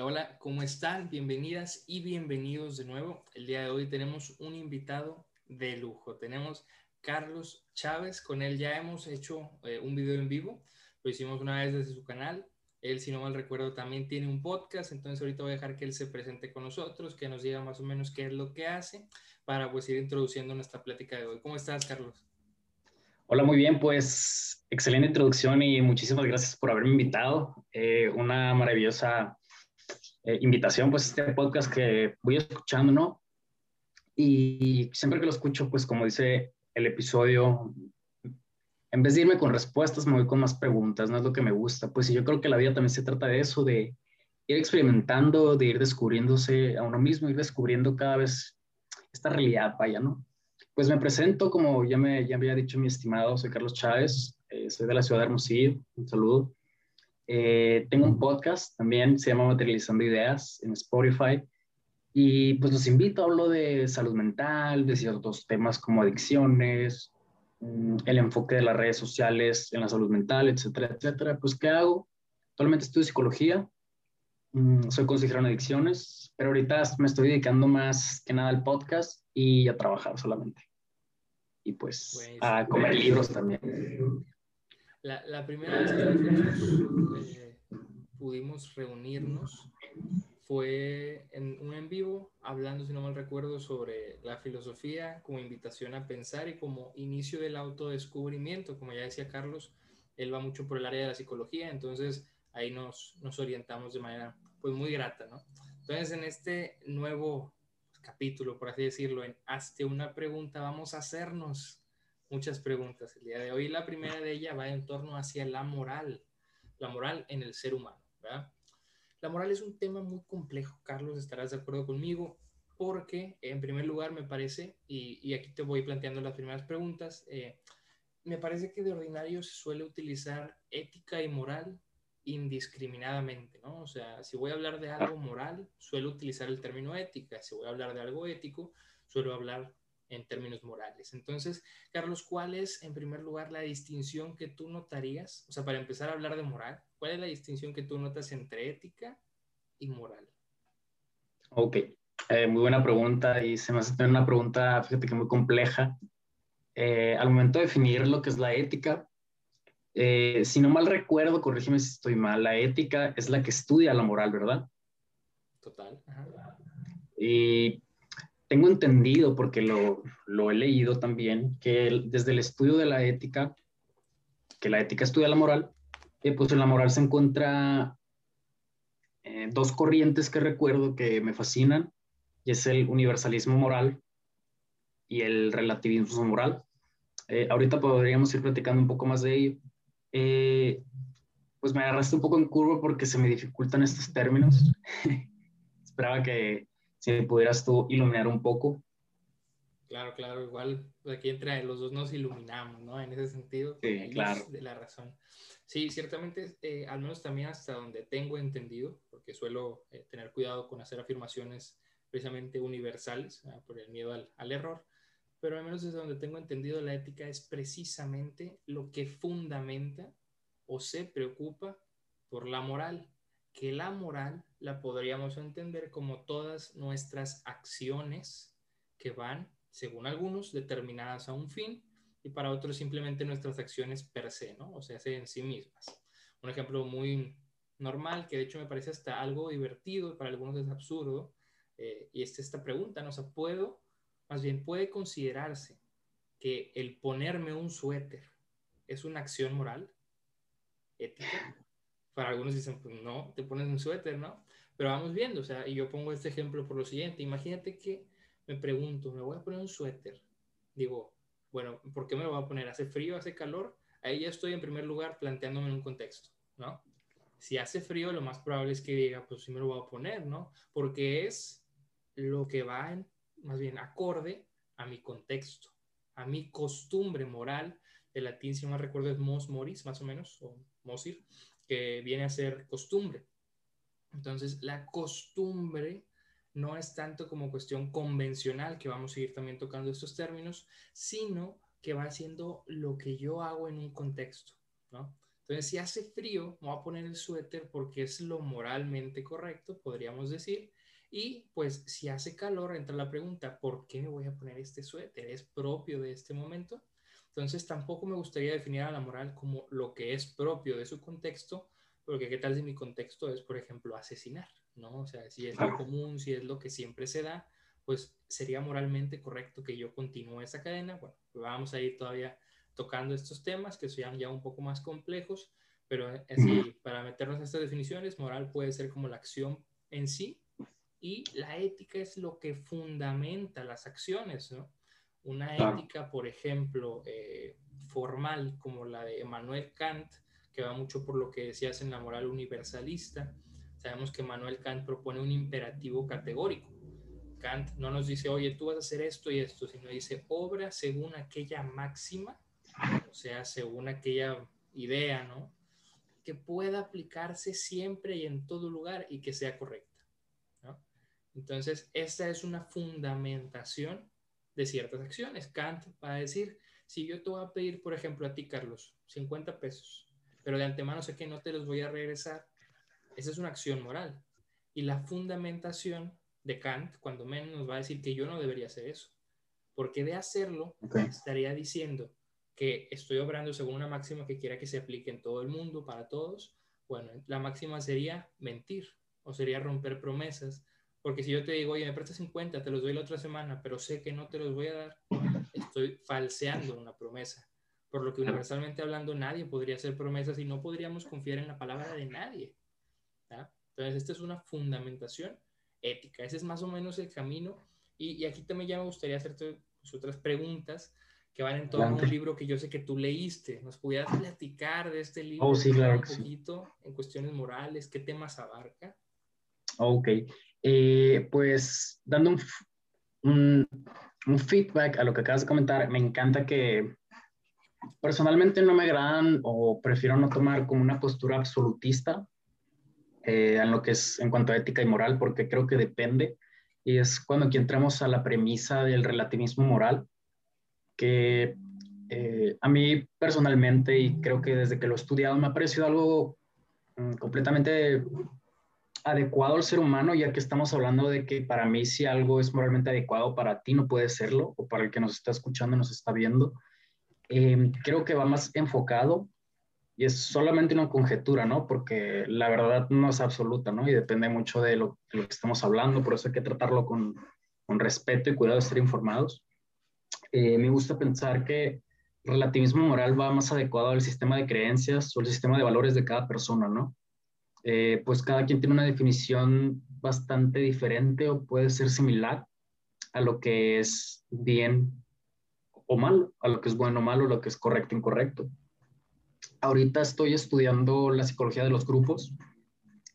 Hola, hola, ¿cómo están? Bienvenidas y bienvenidos de nuevo. El día de hoy tenemos un invitado de lujo. Tenemos Carlos Chávez, con él ya hemos hecho eh, un video en vivo, lo hicimos una vez desde su canal. Él, si no mal recuerdo, también tiene un podcast, entonces ahorita voy a dejar que él se presente con nosotros, que nos diga más o menos qué es lo que hace, para pues ir introduciendo nuestra plática de hoy. ¿Cómo estás, Carlos? Hola, muy bien, pues excelente introducción y muchísimas gracias por haberme invitado. Eh, una maravillosa eh, invitación, pues este podcast que voy escuchando, ¿no? Y siempre que lo escucho, pues como dice el episodio, en vez de irme con respuestas, me voy con más preguntas, ¿no? Es lo que me gusta. Pues yo creo que la vida también se trata de eso, de ir experimentando, de ir descubriéndose a uno mismo, ir descubriendo cada vez esta realidad, vaya, ¿no? Pues me presento, como ya me ya había dicho mi estimado, soy Carlos Chávez, eh, soy de la ciudad de Hermosillo, un saludo. Eh, tengo un podcast también, se llama Materializando Ideas en Spotify. Y pues los invito, hablo de salud mental, de ciertos temas como adicciones, mm, el enfoque de las redes sociales en la salud mental, etcétera, etcétera. Pues, ¿qué hago? Actualmente estudio psicología, mm, soy consejero en adicciones, pero ahorita me estoy dedicando más que nada al podcast y a trabajar solamente. Y pues a comer libros también. La, primera vez que eh, pudimos reunirnos fue en un en vivo, hablando, si no mal recuerdo, sobre la filosofía como invitación a pensar y como inicio del autodescubrimiento. Como ya decía Carlos, él va mucho por el área de la psicología, entonces ahí nos, nos orientamos de manera pues muy grata, ¿no? Entonces en este nuevo capítulo, por así decirlo, en Hazte una pregunta, vamos a hacernos muchas preguntas el día de hoy. La primera de ellas va en torno hacia la moral, la moral en el ser humano. La moral es un tema muy complejo, Carlos, estarás de acuerdo conmigo, porque en primer lugar me parece, y, aquí te voy planteando las primeras preguntas, eh, me parece que de ordinario se suele utilizar ética y moral indiscriminadamente, ¿no? O sea, si voy a hablar de algo moral, suelo utilizar el término ética, si voy a hablar de algo ético, suelo hablar en términos morales. Entonces, Carlos, ¿cuál es en primer lugar la distinción que tú notarías? O sea, para empezar a hablar de moral, ¿cuál es la distinción que tú notas entre ética y moral? Ok, eh, muy buena pregunta y se me hace una pregunta, fíjate que muy compleja. Eh, al momento de definir lo que es la ética, eh, si no mal recuerdo, corrígeme si estoy mal, la ética es la que estudia la moral, ¿verdad? Total. Y tengo entendido, porque lo, lo, he leído también, que desde el estudio de la ética, que la ética estudia la moral, eh, pues en la moral se encuentra eh, dos corrientes que recuerdo que me fascinan, y es el universalismo moral y el relativismo moral. Eh, ahorita podríamos ir platicando un poco más de ello. pues me agarraste un poco en curva porque se me dificultan estos términos. Esperaba que si pudieras tú iluminar un poco. Claro, claro, igual aquí entre los dos nos iluminamos, ¿no? En ese sentido, sí, claro. de la razón. Sí, ciertamente, eh, al menos también hasta donde tengo entendido, porque suelo eh, tener cuidado con hacer afirmaciones precisamente universales, por el miedo al, al error, pero al menos desde donde tengo entendido, la ética es precisamente lo que fundamenta o se preocupa por la moral, que la moral la podríamos entender como todas nuestras acciones que van, según algunos, determinadas a un fin y para otros simplemente nuestras acciones per se, ¿no? O sea, en sí mismas. Un ejemplo muy normal, que de hecho me parece hasta algo divertido, para algunos es absurdo, eh, y es esta pregunta, ¿no? O sea, ¿puedo, más bien, puede considerarse que el ponerme un suéter es una acción moral, ética? Para algunos dicen, pues no, te pones un suéter, ¿no? Pero vamos viendo, o sea, y yo pongo este ejemplo por lo siguiente. Imagínate que me pregunto, ¿me voy a poner un suéter? Digo, bueno, ¿por qué me lo voy a poner? ¿Hace frío, hace calor? Ahí ya estoy en primer lugar planteándome en un contexto, ¿no? Si hace frío, lo más probable es que diga, pues sí me lo voy a poner, ¿no? Porque es lo que va, en, más bien, acorde a mi contexto, a mi costumbre moral. El latín, si no me recuerdo, es mos moris, más o menos, o mosir, que viene a ser costumbre. Entonces, la costumbre no es tanto como cuestión convencional, que vamos a ir también tocando estos términos, sino que va siendo lo que yo hago en un contexto, ¿no? Entonces, si hace frío, me voy a poner el suéter porque es lo moralmente correcto, podríamos decir. Y pues si hace calor, entra la pregunta, ¿por qué me voy a poner este suéter? ¿Es propio de este momento? Entonces, tampoco me gustaría definir a la moral como lo que es propio de su contexto, porque qué tal si mi contexto es, por ejemplo, asesinar, ¿no? O sea, si es lo común, si es lo que siempre se da, pues sería moralmente correcto que yo continúe esa cadena. Bueno, vamos a ir todavía tocando estos temas que sean ya un poco más complejos, pero así, para meternos a estas definiciones, moral puede ser como la acción en sí y la ética es lo que fundamenta las acciones, ¿no? Una ética, por ejemplo, eh, formal como la de Emmanuel Kant, que va mucho por lo que decías en la moral universalista. Sabemos que Emmanuel Kant propone un imperativo categórico. Kant no nos dice, oye, tú vas a hacer esto y esto, sino dice, obra según aquella máxima, o sea, según aquella idea, ¿no? Que pueda aplicarse siempre y en todo lugar y que sea correcta, ¿no? Entonces, esta es una fundamentación de ciertas acciones. Kant va a decir, si yo te voy a pedir, por ejemplo, a ti, Carlos, 50 pesos, pero de antemano sé que no te los voy a regresar, esa es una acción moral. Y la fundamentación de Kant, cuando menos, nos va a decir que yo no debería hacer eso. Porque de hacerlo, estaría diciendo que estoy obrando según una máxima que quiera que se aplique en todo el mundo, para todos. Bueno, la máxima sería mentir o sería romper promesas. Porque si yo te digo, oye, me prestas 50, te los doy la otra semana, pero sé que no te los voy a dar, estoy falseando una promesa. Por lo que universalmente hablando, nadie podría hacer promesas y no podríamos confiar en la palabra de nadie. Entonces, esta es una fundamentación ética. Ese es más o menos el camino. Y, aquí también ya me gustaría hacerte pues, otras preguntas que van en torno a un libro que yo sé que tú leíste. ¿Nos pudieras platicar de este libro oh, sí, claro un poquito en cuestiones morales? ¿Qué temas abarca? Ok, eh, pues dando un, un, feedback a lo que acabas de comentar, me encanta que personalmente no me agradan o prefiero no tomar como una postura absolutista eh, en lo que es en cuanto a ética y moral, porque creo que depende. Y es cuando aquí entramos a la premisa del relativismo moral, que eh, a mí personalmente, y creo que desde que lo he estudiado, me ha parecido algo mm, completamente adecuado al ser humano, ya que estamos hablando de que para mí si algo es moralmente adecuado, para ti no puede serlo, o para el que nos está escuchando, nos está viendo. Eh, creo que va más enfocado y es solamente una conjetura, ¿no? Porque la verdad no es absoluta, ¿no? Y depende mucho de lo, que estamos hablando, por eso hay que tratarlo con, respeto y cuidado de estar informados. Eh, me gusta pensar que relativismo moral va más adecuado al sistema de creencias o el sistema de valores de cada persona, ¿no? Eh, pues cada quien tiene una definición bastante diferente o puede ser similar a lo que es bien o mal, a lo que es bueno o malo, lo que es correcto o incorrecto. Ahorita estoy estudiando la psicología de los grupos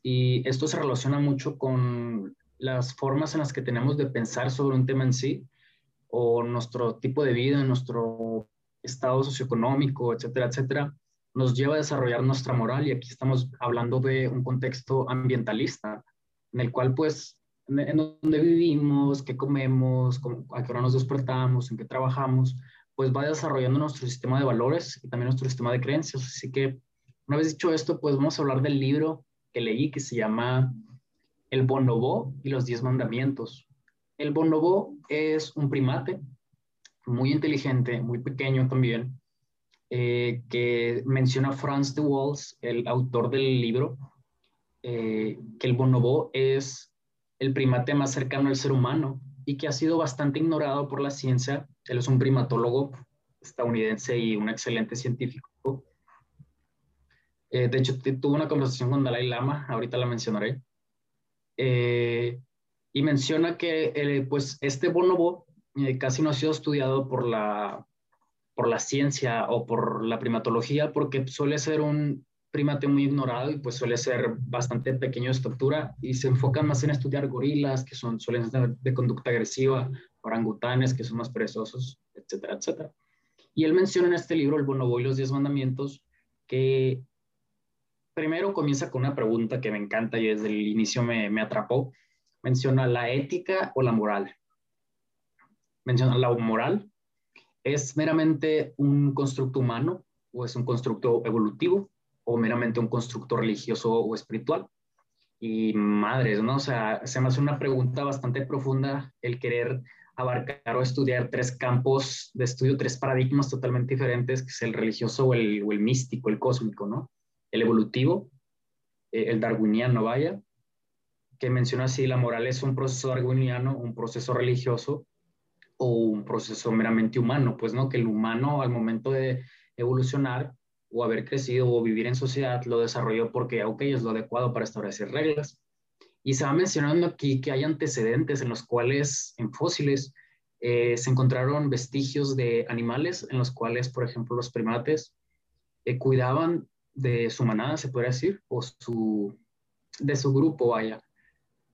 y esto se relaciona mucho con las formas en las que tenemos de pensar sobre un tema en sí o nuestro tipo de vida, nuestro estado socioeconómico, etcétera, etcétera, nos lleva a desarrollar nuestra moral y aquí estamos hablando de un contexto ambientalista en el cual pues en donde vivimos, qué comemos, a qué hora nos despertamos, en qué trabajamos, pues va desarrollando nuestro sistema de valores y también nuestro sistema de creencias. Así que una vez dicho esto, pues vamos a hablar del libro que leí que se llama El bonobo y los diez mandamientos. El bonobo es un primate muy inteligente, muy pequeño también, eh, que menciona Franz de Waals, el autor del libro, eh, que el bonobo es el primate más cercano al ser humano y que ha sido bastante ignorado por la ciencia él es un primatólogo estadounidense y un excelente científico. Eh, de hecho, tuvo una conversación con Dalai Lama, ahorita la mencionaré. Eh, y menciona que eh, pues este bonobo casi no ha sido estudiado por la, por la ciencia o por la primatología porque suele ser un primate muy ignorado y pues suele ser bastante pequeño de estatura y se enfocan más en estudiar gorilas que son, suelen ser de conducta agresiva orangutanes que son más perezosos, etcétera, etcétera. Y él menciona en este libro, El Bonobo y los Diez Mandamientos, que primero comienza con una pregunta que me encanta y desde el inicio me, me atrapó. Menciona la ética o la moral. Menciona la moral. ¿Es meramente un constructo humano o es un constructo evolutivo? o meramente un constructo religioso o espiritual. Y madres, ¿no? O sea, se me hace una pregunta bastante profunda el querer abarcar o estudiar tres campos de estudio, tres paradigmas totalmente diferentes, que es el religioso o el, o el místico, el cósmico, ¿no? El evolutivo, eh, el darwiniano, vaya, que menciona así, la moral es un proceso darwiniano, un proceso religioso o un proceso meramente humano, pues, ¿no? Que el humano al momento de evolucionar o haber crecido o vivir en sociedad lo desarrolló porque, ok, es lo adecuado para establecer reglas. Y va mencionando aquí que hay antecedentes en los cuales, en fósiles, eh, se encontraron vestigios de animales en los cuales, por ejemplo, los primates eh, cuidaban de su manada, se podría decir, o su, de su grupo, vaya.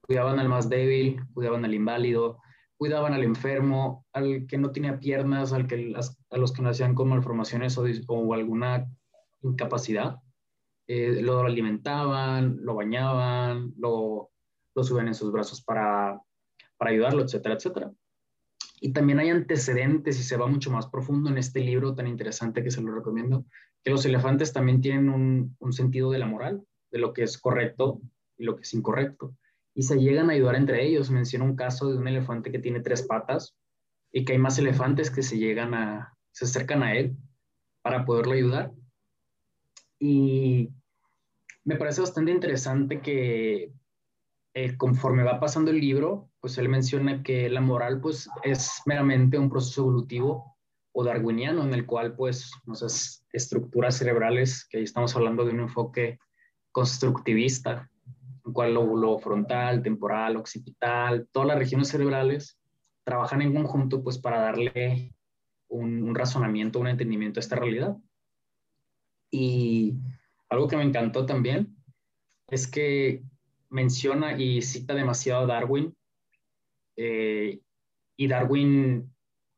Cuidaban al más débil, cuidaban al inválido, cuidaban al enfermo, al que no tenía piernas, al que, a los que nacían con malformaciones o, alguna incapacidad. Eh, lo alimentaban, lo bañaban, lo, lo suben en sus brazos para, para ayudarlo, etcétera, etcétera. Y también hay antecedentes y se va mucho más profundo en este libro tan interesante que se lo recomiendo, que los elefantes también tienen un sentido de la moral, de lo que es correcto y lo que es incorrecto y se llegan a ayudar entre ellos. Menciona un caso de un elefante que tiene tres patas y que hay más elefantes que se llegan a, se acercan a él para poderlo ayudar. Y me parece bastante interesante que eh, conforme va pasando el libro, pues él menciona que la moral pues es meramente un proceso evolutivo o darwiniano en el cual pues nuestras estructuras cerebrales, que ahí estamos hablando de un enfoque constructivista, cual lóbulo frontal, temporal, occipital, todas las regiones cerebrales trabajan en conjunto pues para darle un, razonamiento, un entendimiento a esta realidad. Y algo que me encantó también es que menciona y cita demasiado a Darwin. Eh, y Darwin,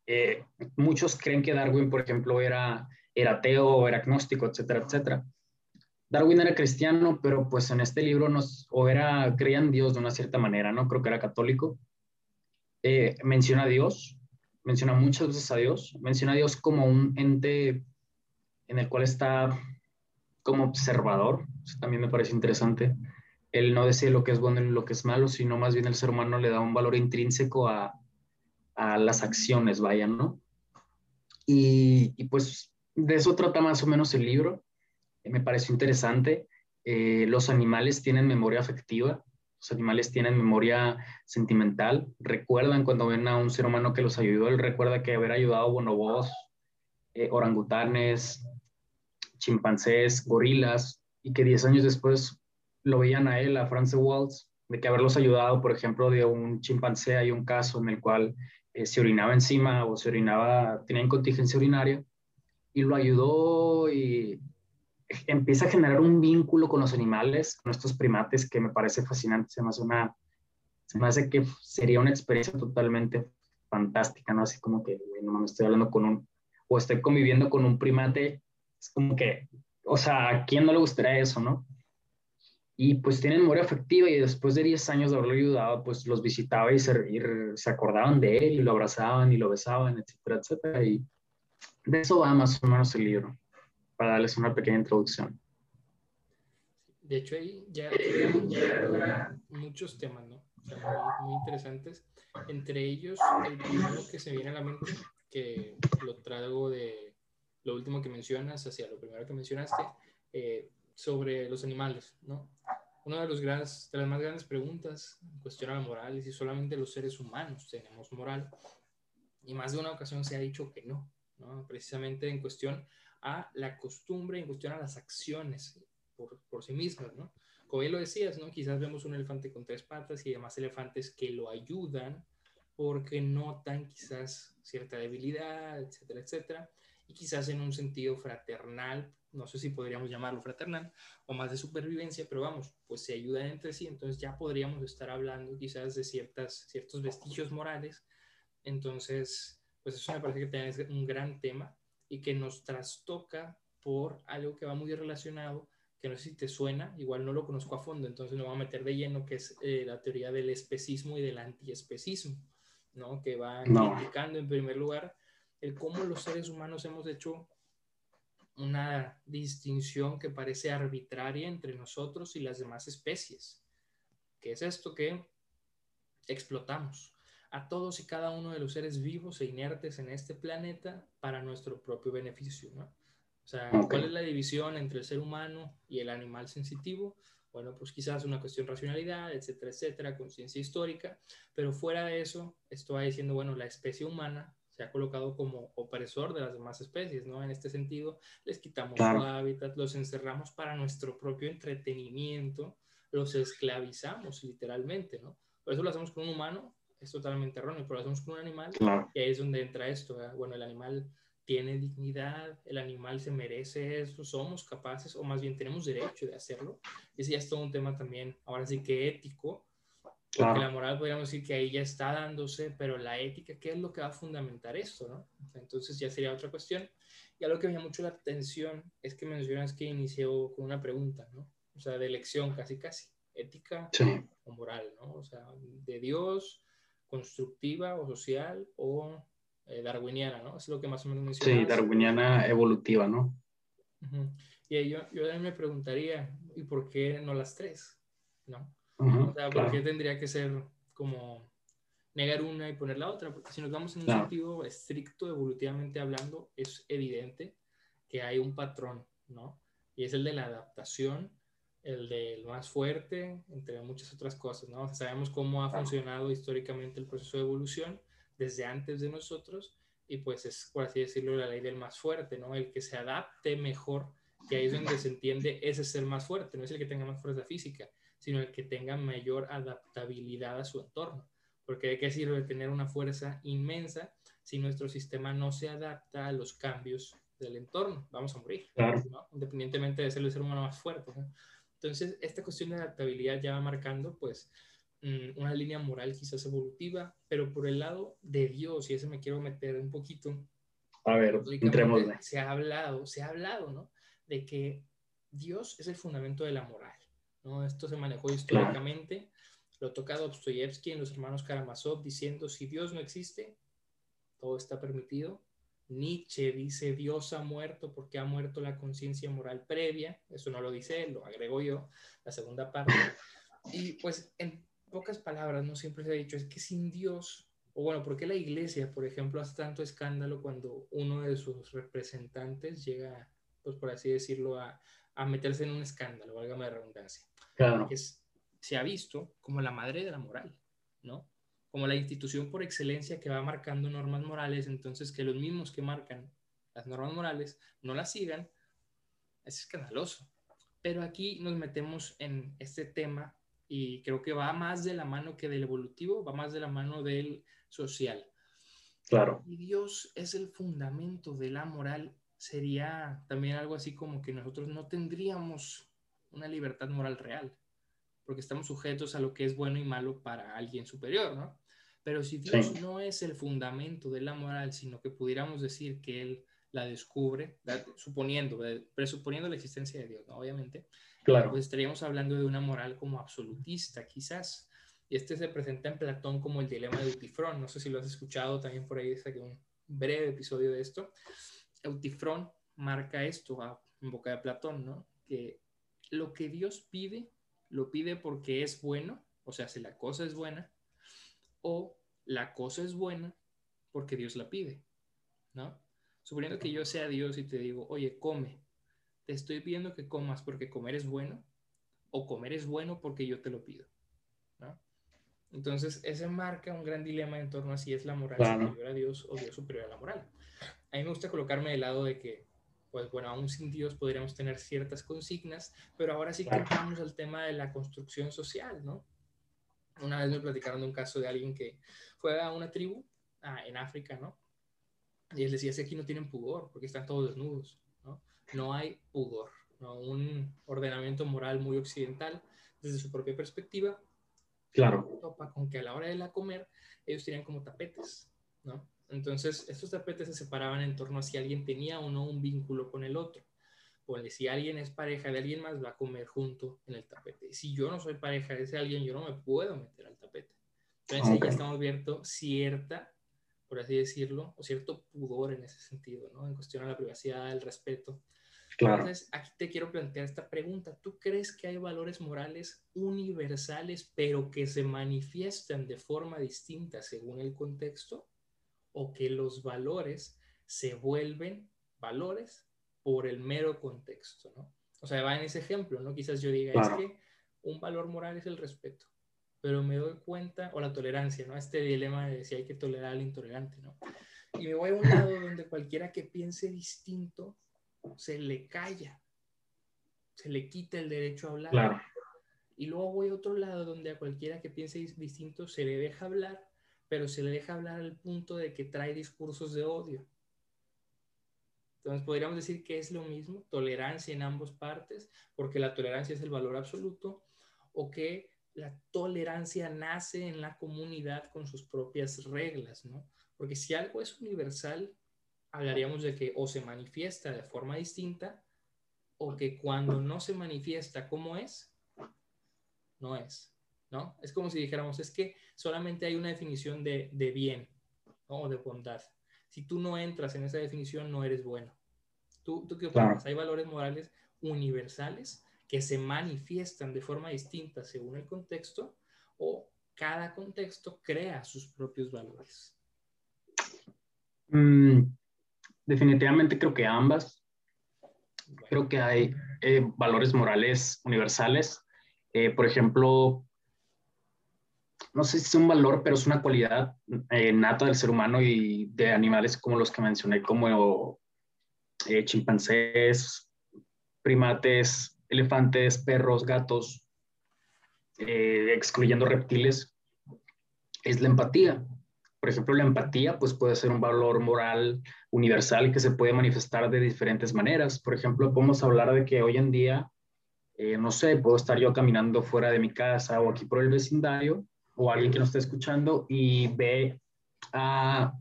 eh, muchos creen que Darwin, por ejemplo, era, era ateo, era agnóstico, etcétera, etcétera. Darwin era cristiano, pero pues en este libro nos, o era, creía en Dios de una cierta manera, ¿no? Creo que era católico. Eh, menciona a Dios, menciona muchas veces a Dios, menciona a Dios como un ente en el cual está como observador, Eso también me parece interesante. Él no decide lo que es bueno y lo que es malo, sino más bien el ser humano le da un valor intrínseco a, a las acciones, vayan, ¿no? Y, y pues de eso trata más o menos el libro me pareció interesante. Eh, los animales tienen memoria afectiva, los animales tienen memoria sentimental, recuerdan cuando ven a un ser humano que los ayudó, él recuerda que haber ayudado bonobos, eh, orangutanes, chimpancés, gorilas, y que 10 años después lo veían a él, a Francis Waltz, de que haberlos ayudado, por ejemplo, de un chimpancé, hay un caso en el cual eh, se orinaba encima o se orinaba, tenía incontinencia urinaria, y lo ayudó y empieza a generar un vínculo con los animales, con estos primates, que me parece fascinante. Se me hace, una, se me hace que sería una experiencia totalmente fantástica, ¿no? Así como que, no me estoy hablando con un, o estoy conviviendo con un primate, es como que, o sea, ¿a quién no le gustaría eso, no? Y pues tienen memoria afectiva y después de 10 años de haberlo ayudado, pues los visitaba y se, y se acordaban de él y lo abrazaban y lo besaban, etcétera, etcétera. Y de eso va más o menos el libro para darles una pequeña introducción. De hecho, ahí ya, muchos temas, ¿no? muy, interesantes. Entre ellos, el primero que se viene a la mente, que lo traigo de lo último que mencionas, hacia lo primero que mencionaste, eh, sobre los animales, ¿no? Una de, los grandes, de las más grandes preguntas en cuestión a la moral es si solamente los seres humanos tenemos moral. Y más de una ocasión se ha dicho que no, ¿no? Precisamente en cuestión a la costumbre, en cuestión a las acciones por, por sí mismas, ¿no? Como bien lo decías, ¿no? Quizás vemos un elefante con tres patas y demás elefantes que lo ayudan porque notan quizás cierta debilidad, etcétera, etcétera, y quizás en un sentido fraternal, no sé si podríamos llamarlo fraternal, o más de supervivencia, pero vamos, pues se ayudan entre sí, entonces ya podríamos estar hablando quizás de ciertas, ciertos vestigios morales, entonces, pues eso me parece que es un gran tema, y que nos trastoca por algo que va muy relacionado, que no sé si te suena, igual no lo conozco a fondo, entonces me voy a meter de lleno, que es eh, la teoría del especismo y del antiespecismo, ¿no? que va indicando en primer lugar el cómo los seres humanos hemos hecho una distinción que parece arbitraria entre nosotros y las demás especies. ¿Qué es esto que explotamos? A todos y cada uno de los seres vivos e inertes en este planeta para nuestro propio beneficio, ¿no? O sea, ¿cuál es la división entre el ser humano y el animal sensitivo? Bueno, pues quizás una cuestión de racionalidad, etcétera, etcétera, conciencia histórica, pero fuera de eso, estoy diciendo, bueno, la especie humana se ha colocado como opresor de las demás especies, ¿no? En este sentido, les quitamos su hábitat, los encerramos para nuestro propio entretenimiento, los esclavizamos literalmente, ¿no? Por eso lo hacemos con un humano, es totalmente erróneo, pero lo hacemos con un animal y ahí es donde entra esto. Bueno, el animal tiene dignidad, el animal se merece eso, somos capaces, o más bien tenemos derecho de hacerlo. Ese ya es todo un tema también, ahora sí que ético, porque la moral podríamos decir que ahí ya está dándose, pero la ética, ¿qué es lo que va a fundamentar esto? ¿no? Entonces ya sería otra cuestión. Y algo que me llama mucho la atención es que mencionas que inició con una pregunta, ¿no? O sea, de elección casi casi, ética o moral, ¿no? O sea, de Dios, constructiva o social o eh, darwiniana, ¿no? Es lo que más o menos mencionas. Sí, darwiniana evolutiva, ¿no? Y yo, yo también me preguntaría, ¿y por qué no las tres? ¿No? o sea, ¿por qué tendría que ser como negar una y poner la otra? Porque si nos vamos en un sentido estricto, evolutivamente hablando, es evidente que hay un patrón, ¿no? Y es el de la adaptación el del más fuerte, entre muchas otras cosas, ¿no? sabemos cómo ha funcionado históricamente el proceso de evolución desde antes de nosotros y pues es, por así decirlo, la ley del más fuerte, ¿no? El que se adapte mejor, que ahí es donde se entiende ese es el más fuerte, no es el que tenga más fuerza física, sino el que tenga mayor adaptabilidad a su entorno. Porque de qué sirve tener una fuerza inmensa si nuestro sistema no se adapta a los cambios del entorno. Vamos a morir, ¿no? independientemente de ser el ser humano más fuerte. ¿no? Entonces, esta cuestión de adaptabilidad ya va marcando, pues, mm, una línea moral quizás evolutiva, pero por el lado de Dios, y ese me quiero meter un poquito. A ver, entremos. Se ha hablado, se ha hablado, ¿no? De que Dios es el fundamento de la moral, ¿no? Esto se manejó históricamente, lo toca Dostoyevsky en los hermanos Karamazov diciendo, si Dios no existe, todo está permitido, Nietzsche dice Dios ha muerto porque ha muerto la conciencia moral previa, eso no lo dice él, lo agrego yo, la segunda parte. Y pues en pocas palabras, no siempre se ha dicho, es que sin Dios, o bueno, ¿por qué la iglesia, por ejemplo, hace tanto escándalo cuando uno de sus representantes llega, pues por así decirlo, a, a meterse en un escándalo, válgame la redundancia? Claro. Que se ha visto como la madre de la moral, ¿no? Como la institución por excelencia que va marcando normas morales, entonces que los mismos que marcan las normas morales no las sigan, es escandaloso. Pero aquí nos metemos en este tema y creo que va más de la mano que del evolutivo, va más de la mano del social. Claro. Y Dios es el fundamento de la moral. Sería también algo así como que nosotros no tendríamos una libertad moral real, porque estamos sujetos a lo que es bueno y malo para alguien superior, ¿no? Pero si Dios no es el fundamento de la moral, sino que pudiéramos decir que Él la descubre, suponiendo, eh, presuponiendo la existencia de Dios, ¿no? obviamente, claro. pues estaríamos hablando de una moral como absolutista, quizás. Y este se presenta en Platón como el dilema de Eutifrón. No sé si lo has escuchado, también por ahí que un breve episodio de esto. Eutifrón marca esto en boca de Platón, ¿no? Que lo que Dios pide, lo pide porque es bueno, o sea, si la cosa es buena, o la cosa es buena porque Dios la pide, ¿no? Suponiendo que yo sea Dios y te digo, oye, come, te estoy pidiendo que comas porque comer es bueno, o comer es bueno porque yo te lo pido, ¿no? Entonces, ese marca un gran dilema en torno a si es la moral superior a Dios o Dios superior a la moral. A mí me gusta colocarme del lado de que, pues bueno, aún sin Dios podríamos tener ciertas consignas, pero ahora sí que entramos al tema de la construcción social, ¿no? Una vez me platicaron de un caso de alguien que fue a una tribu ah, en África, ¿no? Y él decía, es que aquí no tienen pudor, porque están todos desnudos, ¿no? No hay pudor, ¿no? Un ordenamiento moral muy occidental, desde su propia perspectiva. Claro. Topa con que a la hora de la comer, ellos tenían como tapetes, ¿no? Entonces, estos tapetes se separaban en torno a si alguien tenía o no un vínculo con el otro si alguien es pareja de alguien más, va a comer junto en el tapete. Si yo no soy pareja de ese alguien, yo no me puedo meter al tapete. Entonces ya estamos viendo cierta por así decirlo, o cierto pudor en ese sentido, ¿no? En cuestión a la privacidad, el respeto. Claro. Entonces, aquí te quiero plantear esta pregunta. ¿Tú crees que hay valores morales universales, pero que se manifiestan de forma distinta según el contexto? ¿O que los valores se vuelven valores por el mero contexto, ¿no? O sea, va en ese ejemplo, ¿no? Quizás yo diga, es que un valor moral es el respeto, pero me doy cuenta, o la tolerancia, ¿no? Este dilema de si hay que tolerar al intolerante, ¿no? Y me voy a un lado donde cualquiera que piense distinto se le calla, se le quita el derecho a hablar. Y luego voy a otro lado donde a cualquiera que piense distinto se le deja hablar, pero se le deja hablar al punto de que trae discursos de odio. Entonces podríamos decir que es lo mismo, tolerancia en ambas partes, porque la tolerancia es el valor absoluto, o que la tolerancia nace en la comunidad con sus propias reglas, ¿no? Porque si algo es universal, hablaríamos de que o se manifiesta de forma distinta, o que cuando no se manifiesta como es, no es, ¿no? Es como si dijéramos, es que solamente hay una definición de, de bien, O de bondad. Si tú no entras en esa definición, no eres bueno. ¿Tú, tú qué opinas? ¿Hay valores morales universales que se manifiestan de forma distinta según el contexto o cada contexto crea sus propios valores? Mm, definitivamente creo que ambas. Creo que hay eh, valores morales universales. Eh, por ejemplo, no sé si es un valor, pero es una cualidad eh, nata del ser humano y de animales como los que mencioné, como eh, chimpancés, primates, elefantes, perros, gatos, eh, excluyendo reptiles, es la empatía. Por ejemplo, la empatía pues, puede ser un valor moral universal que se puede manifestar de diferentes maneras. Por ejemplo, podemos hablar de que hoy en día, no sé, puedo estar yo caminando fuera de mi casa o aquí por el vecindario o alguien que nos está escuchando y ve a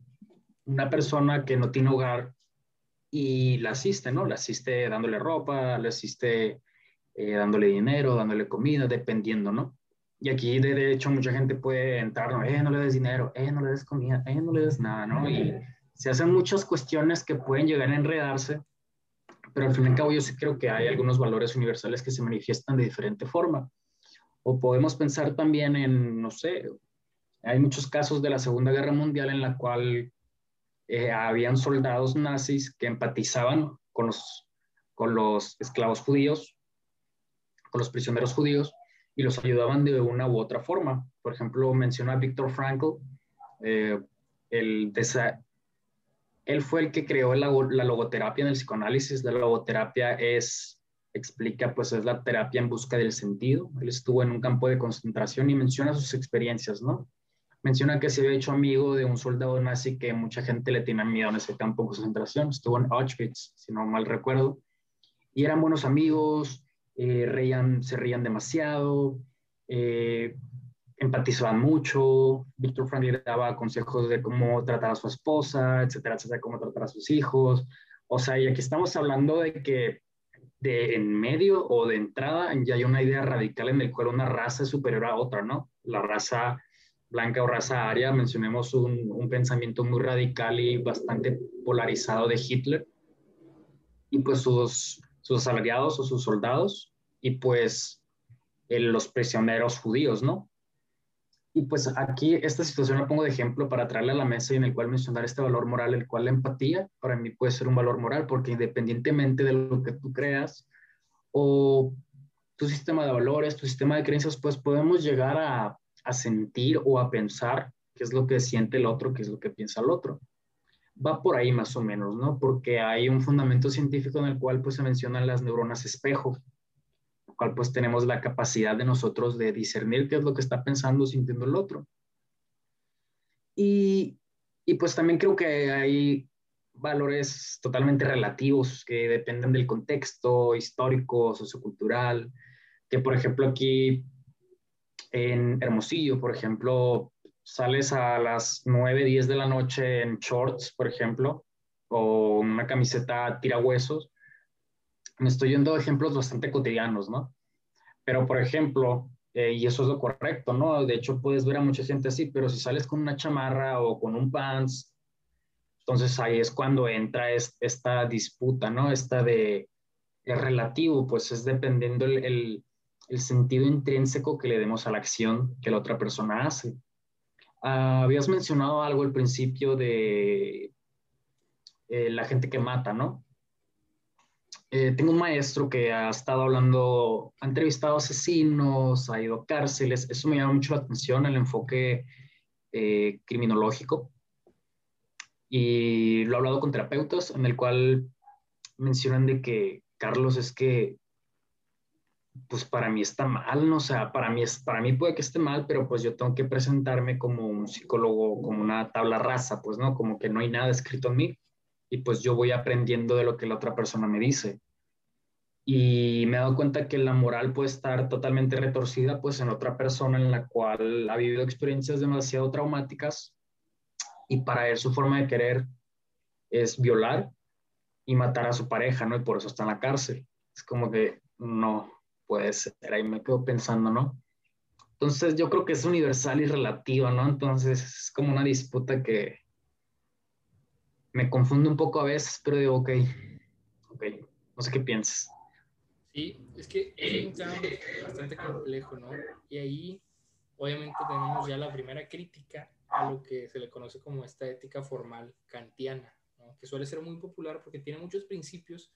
una persona que no tiene hogar y la asiste, ¿no? La asiste dándole ropa, la asiste eh, dándole dinero, dándole comida, dependiendo, ¿no? Y aquí, de hecho, mucha gente puede entrar, ¿no? Eh, no le des dinero, eh, no le des comida, eh, no le des nada, ¿no? Y se hacen muchas cuestiones que pueden llegar a enredarse, pero al fin y al cabo yo sí creo que hay algunos valores universales que se manifiestan de diferente forma. O podemos pensar también en, no sé, hay muchos casos de la Segunda Guerra Mundial en la cual eh, habían soldados nazis que empatizaban con los, con los esclavos judíos, con los prisioneros judíos, y los ayudaban de una u otra forma. Por ejemplo, menciona a Víctor Frankl, eh, el él fue el que creó la, la, logoterapia en el psicoanálisis. La logoterapia es explica, pues es la terapia en busca del sentido. Él estuvo en un campo de concentración y menciona sus experiencias, ¿no? Menciona que se había hecho amigo de un soldado nazi que mucha gente le tiene miedo en ese campo de concentración. Estuvo en Auschwitz, si no mal recuerdo. Y eran buenos amigos, eh, reían, se reían demasiado, eh, empatizaban mucho. Víctor Frank le daba consejos de cómo tratar a su esposa, etcétera, etcétera, cómo tratar a sus hijos. O sea, y aquí estamos hablando de que de en medio o de entrada ya hay una idea radical en el cual una raza es superior a otra, ¿no? La raza blanca o raza aria, mencionemos un, pensamiento muy radical y bastante polarizado de Hitler, y pues sus, sus aliados o sus soldados, y pues los prisioneros judíos, ¿no? Y pues aquí esta situación la pongo de ejemplo para traerle a la mesa y en el cual mencionar este valor moral, el cual la empatía para mí puede ser un valor moral, porque independientemente de lo que tú creas o tu sistema de valores, tu sistema de creencias, pues podemos llegar a, a sentir o a pensar qué es lo que siente el otro, qué es lo que piensa el otro. Va por ahí más o menos, ¿no? Porque hay un fundamento científico en el cual pues se mencionan las neuronas espejo cual pues tenemos la capacidad de nosotros de discernir qué es lo que está pensando, sintiendo el otro. Y, y pues también creo que hay valores totalmente relativos que dependen del contexto histórico, sociocultural, que por ejemplo aquí en Hermosillo, por ejemplo, sales a las 9, 10 de la noche en shorts, por ejemplo, o una camiseta tirahuesos, me estoy yendo a ejemplos bastante cotidianos, ¿no? Pero, por ejemplo, eh, y eso es lo correcto, ¿no? De hecho, puedes ver a mucha gente así, pero si sales con una chamarra o con un pants Entonces ahí es cuando entra esta disputa, ¿no? Esta de, es relativo, pues es dependiendo el, el, sentido intrínseco que le demos a la acción que la otra persona hace. Ah, habías mencionado algo al principio de eh, la gente que mata, ¿no? Eh, tengo un maestro que ha estado hablando, ha entrevistado asesinos, ha ido a cárceles, eso me llama mucho la atención, el enfoque eh, criminológico y lo he hablado con terapeutas en el cual mencionan de que, Carlos, es que, pues para mí está mal, ¿no? O sea, para mí, es, para mí puede que esté mal, pero pues yo tengo que presentarme como un psicólogo, como una tabla rasa, pues, ¿no? Como que no hay nada escrito en mí y pues yo voy aprendiendo de lo que la otra persona me dice. Y me he dado cuenta que la moral puede estar totalmente retorcida pues en otra persona en la cual ha vivido experiencias demasiado traumáticas y para él su forma de querer es violar y matar a su pareja, ¿no? Y por eso está en la cárcel. Es como que no puede ser, ahí me quedo pensando, ¿no? Entonces yo creo que es universal y relativo, ¿no? Entonces es como una disputa que me confunde un poco a veces, pero digo, ok, ok, no sé qué piensas. Sí, es que es un tema bastante complejo, ¿no? Y ahí obviamente tenemos ya la primera crítica a lo que se le conoce como esta ética formal kantiana, que suele ser muy popular porque tiene muchos principios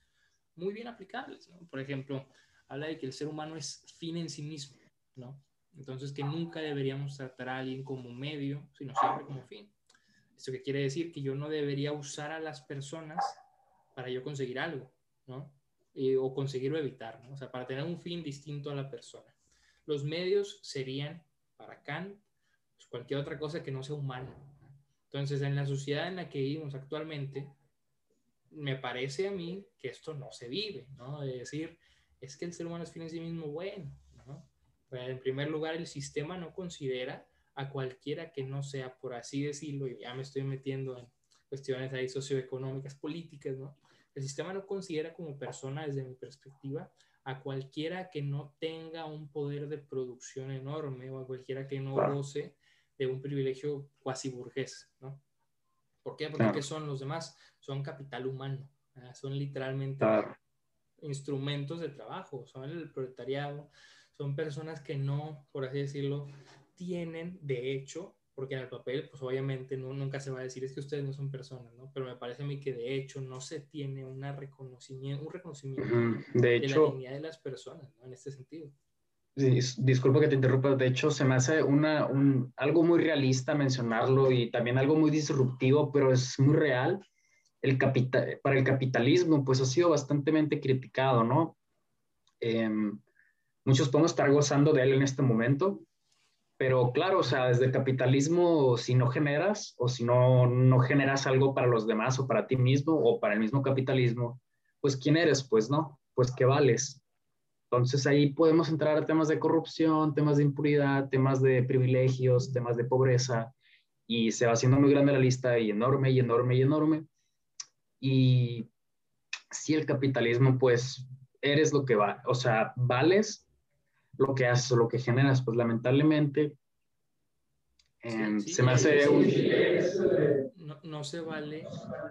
muy bien aplicables. Por ejemplo, habla de que el ser humano es fin en sí mismo, ¿no? entonces que nunca deberíamos tratar a alguien como medio, sino siempre como fin. Esto que quiere decir que yo no debería usar a las personas para yo conseguir algo, ¿no? o conseguir o evitar, ¿no? o sea, para tener un fin distinto a la persona. Los medios serían, para Kant, pues, cualquier otra cosa que no sea humana. Entonces, en la sociedad en la que vivimos actualmente, me parece a mí que esto no se vive, ¿no? De decir, es que el ser humano es fin en sí mismo bueno, ¿no? Pues, en primer lugar, el sistema no considera a cualquiera que no sea, por así decirlo, y ya me estoy metiendo en cuestiones ahí socioeconómicas, políticas, ¿no? El sistema no considera como persona, desde mi perspectiva, a cualquiera que no tenga un poder de producción enorme o a cualquiera que no goce de un privilegio cuasi burgués, ¿no? ¿Por qué? Porque ¿qué son los demás? Son capital humano, son literalmente instrumentos de trabajo, son el proletariado, son personas que no, por así decirlo, tienen de hecho, porque en el papel, pues obviamente no, nunca se va a decir es que ustedes no son personas, ¿no? Pero me parece a mí que de hecho no se tiene una reconocimiento, un reconocimiento de, hecho, la dignidad de las personas, ¿no? En este sentido disculpa que te interrumpa, de hecho se me hace una, un, algo muy realista mencionarlo y también algo muy disruptivo, pero es muy real. El capital, para el capitalismo, pues ha sido bastante criticado, ¿no? Em, muchos podemos estar gozando de él en este momento, pero claro, o sea, desde el capitalismo, si no generas o si no, no generas algo para los demás o para ti mismo o para el mismo capitalismo, pues ¿quién eres? Pues no, pues ¿qué vales? Entonces ahí podemos entrar a temas de corrupción, temas de impunidad, temas de privilegios, temas de pobreza, y se va haciendo muy grande la lista y enorme y enorme y enorme. Y si el capitalismo, pues eres lo que va, o sea, vales lo que haces o lo que generas, pues lamentablemente em, se me hace un... No, no se vale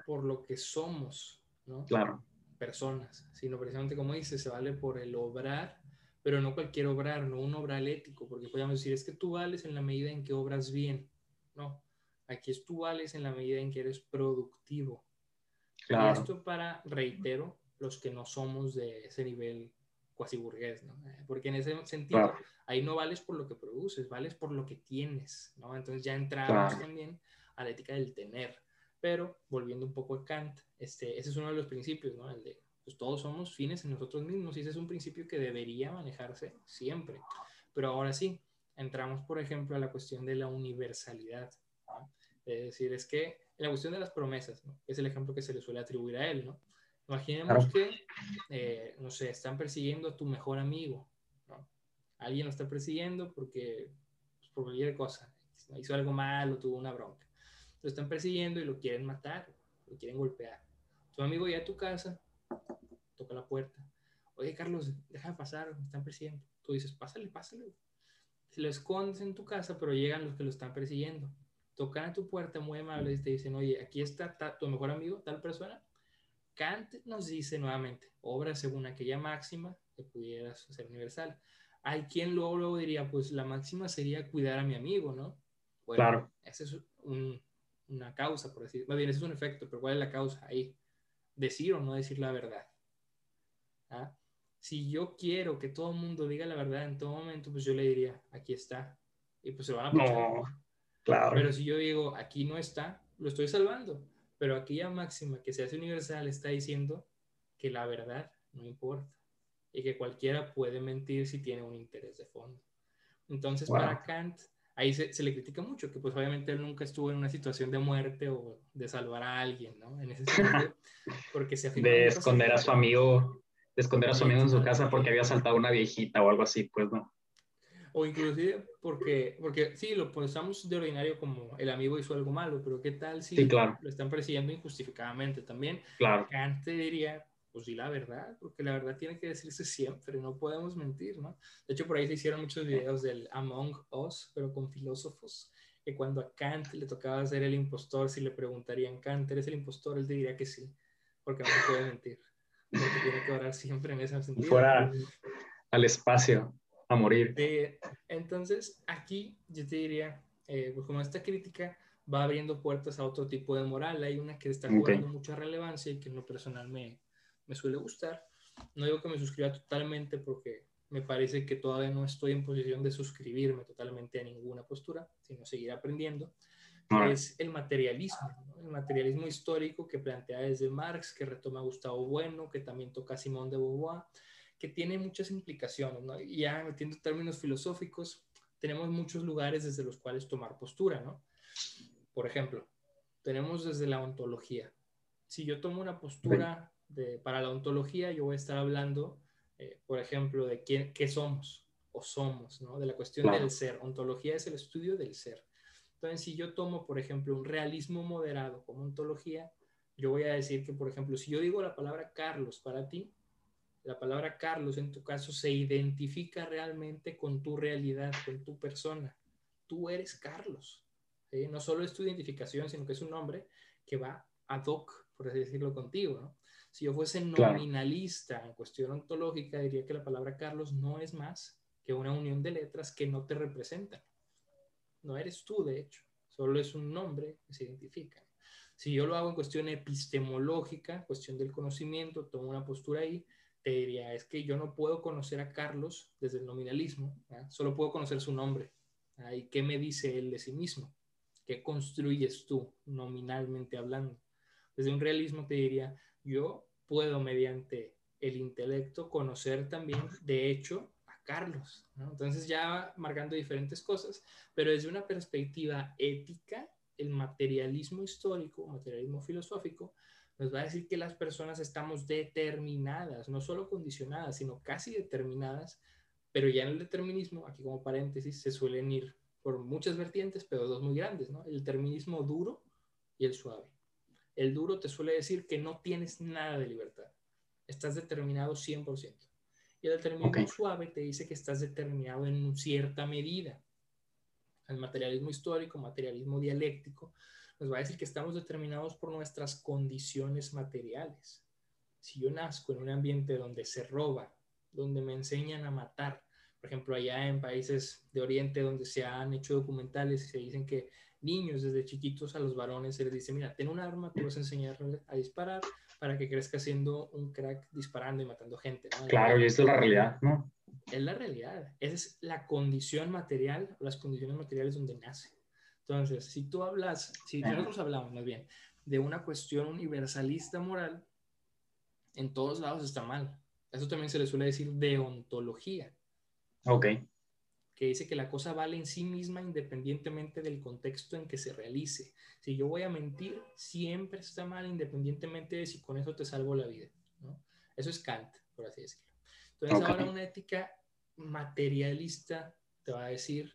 por lo que somos, ¿no? Claro personas, sino precisamente como dice, se vale por el obrar, pero no cualquier obrar, no un obrar ético, porque podríamos decir, es que tú vales en la medida en que obras bien. No, aquí es tú vales en la medida en que eres productivo. Y esto para, reitero, los que no somos de ese nivel cuasi burgués, ¿no? Porque en ese sentido, ahí no vales por lo que produces, vales por lo que tienes, ¿no? Entonces ya entramos también a la ética del tener. Pero volviendo un poco a Kant, este, ese es uno de los principios, ¿no? El de, pues todos somos fines en nosotros mismos y ese es un principio que debería manejarse siempre. Pero ahora sí, entramos, por ejemplo, a la cuestión de la universalidad. Es decir, es que la cuestión de las promesas, ¿no? es el ejemplo que se le suele atribuir a él, ¿no? Imaginemos que, eh, no sé, están persiguiendo a tu mejor amigo, ¿no? Alguien lo está persiguiendo porque, pues, por cualquier cosa, hizo algo malo, tuvo una bronca lo están persiguiendo y lo quieren matar, lo quieren golpear. Tu amigo ya a tu casa, toca la puerta. Oye, Carlos, déjame pasar, me están persiguiendo. Tú dices, pásale, pásale. Se lo escondes en tu casa, pero llegan los que lo están persiguiendo. tocan a tu puerta muy amables y te dicen, oye, aquí está tu mejor amigo, tal persona. Kant nos dice nuevamente, obra según aquella máxima que pudieras ser universal. Hay quien luego, luego diría, pues la máxima sería cuidar a mi amigo, ¿no? Bueno, claro. Esa es una causa, por decir. Más bien, ese es un efecto, pero ¿cuál es la causa ahí? Decir o no decir la verdad. ¿Ah? Si yo quiero que todo el mundo diga la verdad en todo momento, pues yo le diría, aquí está. Y pues se van a No, claro. Pero si yo digo, aquí no está, lo estoy salvando. Pero aquella máxima que se hace universal está diciendo que la verdad no importa y que cualquiera puede mentir si tiene un interés de fondo. Entonces, para Kant, ahí se, le critica mucho, que pues obviamente él nunca estuvo en una situación de muerte o de salvar a alguien, ¿no? En ese sentido, porque se De esconder a su amigo, de esconder a su amigo en su casa porque había saltado una viejita o algo así, pues no. O inclusive porque, porque sí, lo pensamos de ordinario como el amigo hizo algo malo, pero ¿qué tal si lo están persiguiendo injustificadamente también? Claro. Kant diría, pues di la verdad, porque la verdad tiene que decirse siempre, no podemos mentir, ¿no? De hecho, por ahí se hicieron muchos videos del Among Us, pero con filósofos, que cuando a Kant le tocaba ser el impostor, si le preguntarían, Kant, ¿eres el impostor? Él diría que sí, porque no puede mentir, porque tiene que orar siempre en ese sentido. Fuera al espacio, a morir. entonces, aquí yo te diría, eh, pues como esta crítica va abriendo puertas a otro tipo de moral, hay una que está jugando mucha relevancia y que en lo personal me, me suele gustar. No digo que me suscriba totalmente porque me parece que todavía no estoy en posición de suscribirme totalmente a ninguna postura, sino seguir aprendiendo. Es el materialismo, el materialismo histórico que plantea desde Marx, que retoma Gustavo Bueno, que también toca Simón de Beauvoir, que tiene muchas implicaciones. ¿no? Y ya metiendo términos filosóficos, tenemos muchos lugares desde los cuales tomar postura. ¿no? Por ejemplo, tenemos desde la ontología. Si yo tomo una postura para la ontología, yo voy a estar hablando, eh, por ejemplo, de quién, qué somos o somos, ¿no? De la cuestión del ser. Ontología es el estudio del ser. Entonces, si yo tomo, por ejemplo, un realismo moderado como ontología, yo voy a decir que, por ejemplo, si yo digo la palabra Carlos para ti, la palabra Carlos en tu caso se identifica realmente con tu realidad, con tu persona. Tú eres Carlos. No solo es tu identificación, sino que es un nombre que va ad hoc, por así decirlo, contigo. ¿no? Si yo fuese nominalista en cuestión ontológica, diría que la palabra Carlos no es más que una unión de letras que no te representan. No eres tú, de hecho, solo es un nombre que se identifica. Si yo lo hago en cuestión epistemológica, cuestión del conocimiento, tomo una postura ahí, te diría, es que yo no puedo conocer a Carlos desde el nominalismo, solo puedo conocer su nombre. ¿Y qué me dice él de sí mismo? ¿Qué construyes tú nominalmente hablando? Desde un realismo te diría, yo puedo mediante el intelecto conocer también, de hecho, a Carlos. Entonces ya marcando diferentes cosas, pero desde una perspectiva ética, el materialismo histórico, materialismo filosófico, nos va a decir que las personas estamos determinadas, no solo condicionadas, sino casi determinadas, pero ya en el determinismo, aquí como paréntesis, se suelen ir por muchas vertientes, pero dos muy grandes, ¿no? El determinismo duro y el suave. El duro te suele decir que no tienes nada de libertad. Estás determinado 100%. Y el determinismo suave te dice que estás determinado en cierta medida. El materialismo histórico, materialismo dialéctico, nos va a decir que estamos determinados por nuestras condiciones materiales. Si yo nazco en un ambiente donde se roba, donde me enseñan a matar, por ejemplo, allá en países de Oriente donde se han hecho documentales y se dicen que niños desde chiquitos a los varones se les dice, mira, ten un arma, tú vas a enseñar a disparar para que crezca siendo un crack disparando y matando gente. Claro, y esa es la realidad, ¿no? Es la realidad. Esa es la condición material, las condiciones materiales donde nace. Entonces, si tú hablas, si nosotros hablamos más bien de una cuestión universalista moral, en todos lados está mal. Eso también se le suele decir deontología. Ok que dice que la cosa vale en sí misma independientemente del contexto en que se realice. Si yo voy a mentir, siempre está mal independientemente de si con eso te salvo la vida. ¿no? Eso es Kant, por así decirlo. Entonces ahora una ética materialista te va a decir,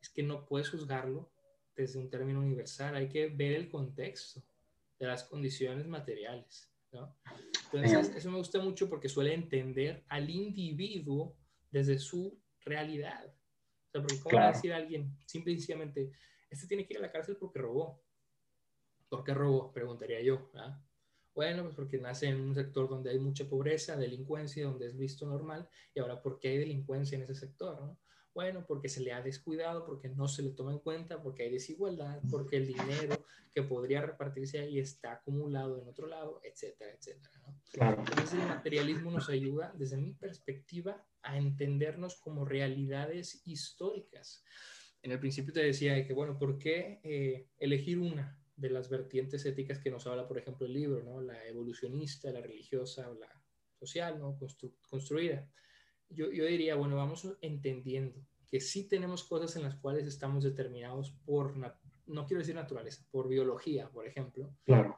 es que no puedes juzgarlo desde un término universal, hay que ver el contexto de las condiciones materiales. ¿no? Entonces, eso me gusta mucho porque suele entender al individuo desde su realidad. ¿cómo va a decir alguien simplemente este tiene que ir a la cárcel porque robó. ¿Por qué robó? Preguntaría yo. Bueno, pues porque nace en un sector donde hay mucha pobreza, delincuencia, donde es visto normal, y ahora, ¿por qué hay delincuencia en ese sector? ¿no? Bueno, porque se le ha descuidado, porque no se le toma en cuenta, porque hay desigualdad, porque el dinero que podría repartirse ahí está acumulado en otro lado, etcétera, etcétera. Claro. Entonces el materialismo nos ayuda, desde mi perspectiva, a entendernos como realidades históricas. En el principio te decía que, bueno, ¿por qué eh, elegir una de las vertientes éticas que nos habla, por ejemplo, el libro, ¿no? La evolucionista, la religiosa o la social, ¿no? construida yo, yo diría, bueno, vamos entendiendo que sí tenemos cosas en las cuales estamos determinados por, no quiero decir naturaleza, por biología, por ejemplo. Claro.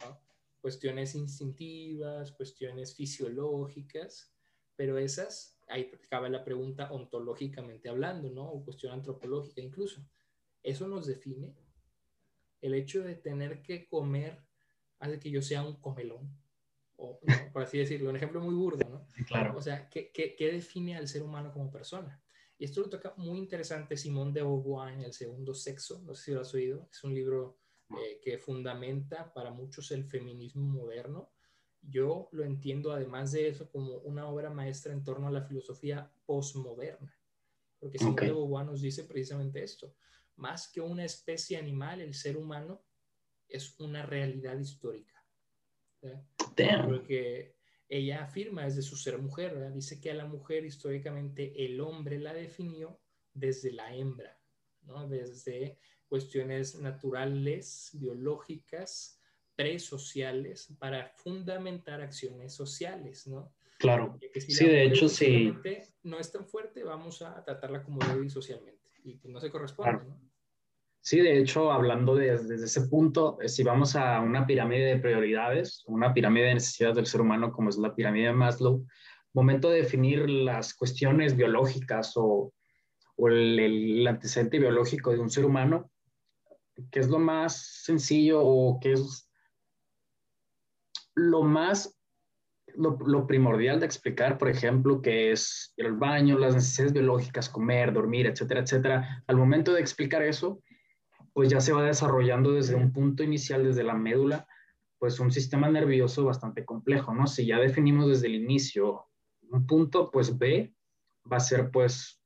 Cuestiones instintivas, cuestiones fisiológicas, pero esas, ahí cabe la pregunta ontológicamente hablando, ¿no? O cuestión antropológica incluso. ¿Eso nos define? El hecho de tener que comer hace que yo sea un comelón o, por así decirlo, un ejemplo muy burdo, ¿no? claro. O sea, ¿qué, ¿qué, qué, define al ser humano como persona? Y esto lo toca muy interesante Simón de Beauvoir en El Segundo Sexo, no sé si lo has oído, es un libro eh, que fundamenta para muchos el feminismo moderno. Yo lo entiendo además de eso como una obra maestra en torno a la filosofía postmoderna, porque Simón de Beauvoir nos dice precisamente esto, más que una especie animal, el ser humano es una realidad histórica. Porque ella afirma desde su ser mujer, dice que a la mujer históricamente el hombre la definió desde la hembra, ¿no? desde cuestiones naturales, biológicas, presociales, para fundamentar acciones sociales, ¿no? Claro. sí, de hecho, sí. No es tan fuerte, vamos a tratarla como débil socialmente. Y pues no se corresponde, ¿no? Sí, de hecho, hablando desde ese punto, eh, si vamos a una pirámide de prioridades, una pirámide de necesidades del ser humano como es la pirámide de Maslow, momento de definir las cuestiones biológicas o, el, antecedente biológico de un ser humano, ¿qué es lo más sencillo o qué es lo más, lo, lo primordial de explicar, por ejemplo, qué es el baño, las necesidades biológicas, comer, dormir, etcétera, etcétera? Al momento de explicar eso, pues ya se va desarrollando desde un punto inicial, desde la médula, pues un sistema nervioso bastante complejo, ¿no? Si ya definimos desde el inicio un punto, pues B va a ser pues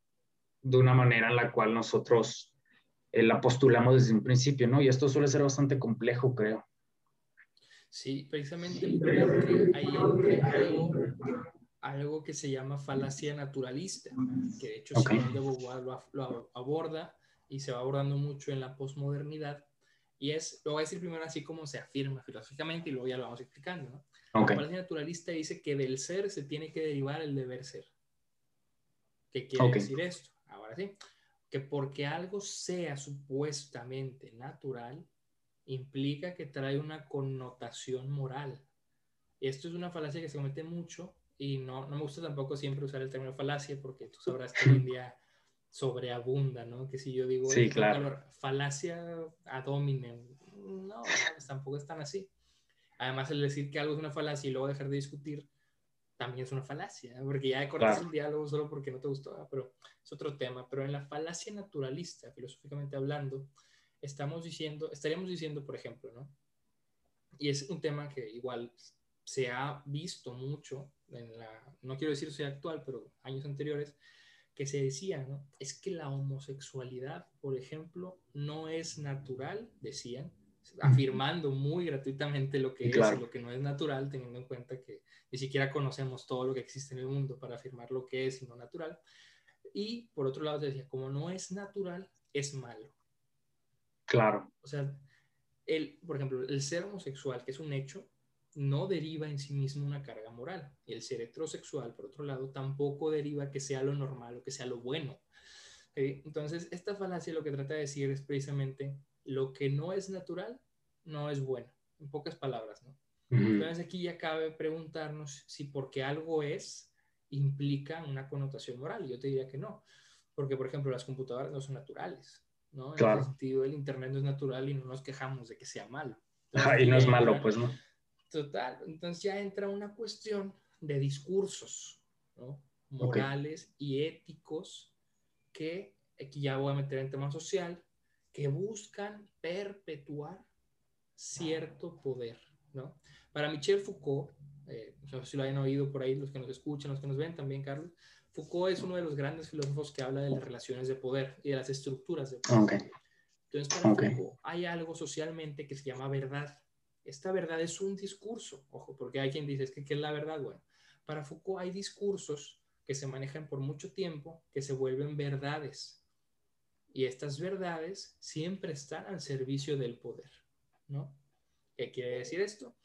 de una manera en la cual nosotros eh, la postulamos desde un principio, ¿no? Y esto suele ser bastante complejo, creo. Sí, precisamente porque hay algo, algo que se llama falacia naturalista, que de hecho okay. Simón de Beauvoir lo, lo aborda y se va abordando mucho en la posmodernidad. Y es, lo voy a decir primero así como se afirma filosóficamente y luego ya lo vamos explicando. ¿no? La parte naturalista dice que del ser se tiene que derivar el deber ser. ¿Qué quiere decir esto? Ahora sí, que porque algo sea supuestamente natural, implica que trae una connotación moral. Esto es una falacia que se comete mucho y no, no me gusta tampoco siempre usar el término falacia porque tú sabrás que hoy en día sobreabunda, ¿no? Que si yo digo, sí, claro. falacia ad hominem, no, pues tampoco es tan así. Además, el decir que algo es una falacia y luego dejar de discutir, también es una falacia, porque ya cortas el diálogo solo porque no te gustó, pero es otro tema. Pero en la falacia naturalista, filosóficamente hablando, estamos diciendo, estaríamos diciendo, por ejemplo, ¿no? Y es un tema que igual se ha visto mucho en la, no quiero decir sea actual, pero años anteriores, que se decía, ¿no? Es que la homosexualidad, por ejemplo, no es natural, decían, afirmando muy gratuitamente lo que es y lo que no es natural, teniendo en cuenta que ni siquiera conocemos todo lo que existe en el mundo para afirmar lo que es y no natural. Y por otro lado decía, como no es natural, es malo. Claro. O sea, el, por ejemplo, el ser homosexual, que es un hecho, no deriva en sí mismo una carga moral. El ser heterosexual, por otro lado, tampoco deriva que sea lo normal o que sea lo bueno. Entonces, esta falacia lo que trata de decir es precisamente lo que no es natural no es bueno, en pocas palabras, ¿no? Entonces aquí ya cabe preguntarnos si porque algo es implica una connotación moral. Yo te diría que no, porque por ejemplo las computadoras no son naturales, ¿no? En ese sentido el Internet no es natural y no nos quejamos de que sea malo. y no es malo, pues no. Total, entonces ya entra una cuestión de discursos morales y éticos que aquí ya voy a meter en tema social, que buscan perpetuar cierto poder, ¿no? Para Michel Foucault, eh, no sé si lo hayan oído por ahí los que nos escuchan, los que nos ven también, Carlos, Foucault es uno de los grandes filósofos que habla de las relaciones de poder y de las estructuras de poder. Entonces, para Foucault hay algo socialmente que se llama verdad. Esta verdad es un discurso, ojo, porque hay quien dice, es que ¿qué es la verdad? Bueno, para Foucault hay discursos que se manejan por mucho tiempo que se vuelven verdades. Y estas verdades siempre están al servicio del poder, ¿no? ¿Qué quiere decir esto?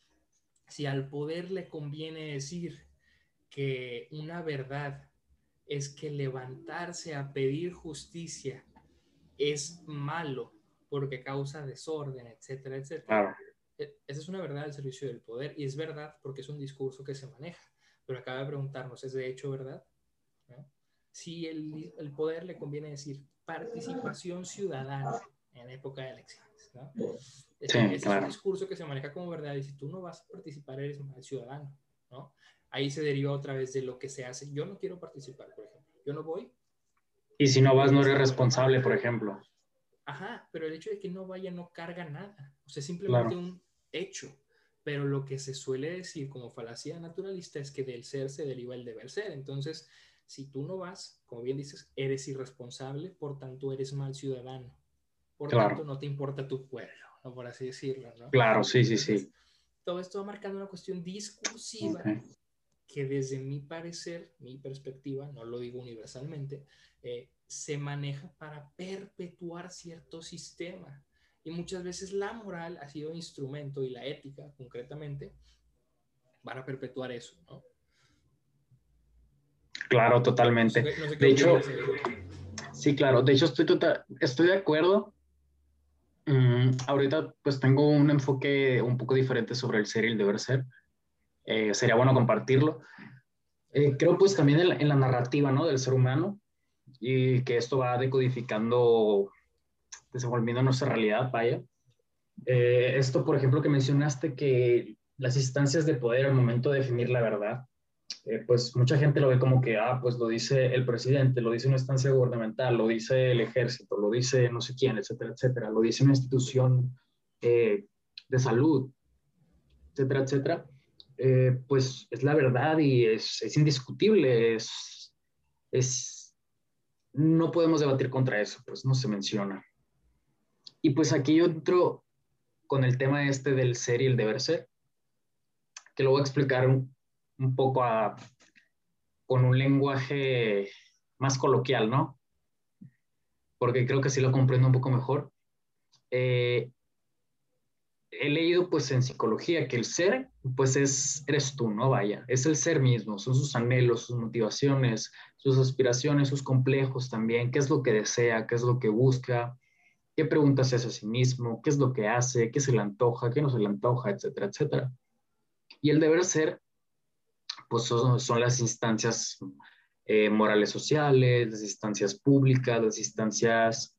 Si al poder le conviene decir que una verdad es que levantarse a pedir justicia es malo porque causa desorden, etcétera, etcétera. E, esa es una verdad al servicio del poder y es verdad porque es un discurso que se maneja. Pero acaba de preguntarnos, ¿es de hecho verdad? Si el, el, poder le conviene decir participación ciudadana en época de elecciones, ¿no? Ese, es un discurso que se maneja como verdad y si tú no vas a participar eres mal ciudadano, ¿no? Ahí se deriva otra vez de lo que se hace. Yo no quiero participar, por ejemplo. Yo no voy. Y si no vas, no eres responsable, por ejemplo. Ajá, pero el hecho de que no vaya no carga nada. O sea, simplemente un hecho. Pero lo que se suele decir como falacia naturalista es que del ser se deriva el deber ser. Entonces, si tú no vas, como bien dices, eres irresponsable, por tanto eres mal ciudadano. Por tanto, no te importa tu pueblo, por así decirlo. ¿no? Claro, sí, sí, sí. Todo esto va marcando una cuestión discursiva que desde mi parecer, mi perspectiva, no lo digo universalmente, eh, se maneja para perpetuar cierto sistema. Y muchas veces la moral ha sido instrumento y la ética, concretamente, para perpetuar eso, ¿no? Claro, totalmente. de hecho, sí, claro. De hecho, estoy, total, estoy de acuerdo. Mm, ahorita, pues tengo un enfoque un poco diferente sobre el ser y el deber ser. Eh, sería bueno compartirlo. Eh, creo pues también en la, narrativa ¿no? del ser humano y que esto va decodificando, desenvolviendo nuestra realidad, vaya. Eh, esto, por ejemplo, que mencionaste que las instancias de poder al momento de definir la verdad, pues mucha gente lo ve como que, ah, pues lo dice el presidente, lo dice una instancia gubernamental, lo dice el ejército, lo dice no sé quién, etcétera, etcétera, lo dice una institución de salud, etcétera, etcétera. Eh, pues es la verdad y es, es indiscutible, es, es, no podemos debatir contra eso, pues no se menciona. Y pues aquí yo entro con el tema este del ser y el deber ser, que lo voy a explicar un, un poco a, con un lenguaje más coloquial, ¿no? Porque creo que así lo comprendo un poco mejor. Eh, he leído pues en psicología que el ser pues es, eres tú, ¿no? Vaya, es el ser mismo, son sus anhelos, sus motivaciones, sus aspiraciones, sus complejos también, qué es lo que desea, qué es lo que busca, qué preguntas se hace a sí mismo, qué es lo que hace, qué se le antoja, qué no se le antoja, etcétera, etcétera. Y el deber ser pues son, son las instancias eh, morales sociales, las instancias públicas, las instancias...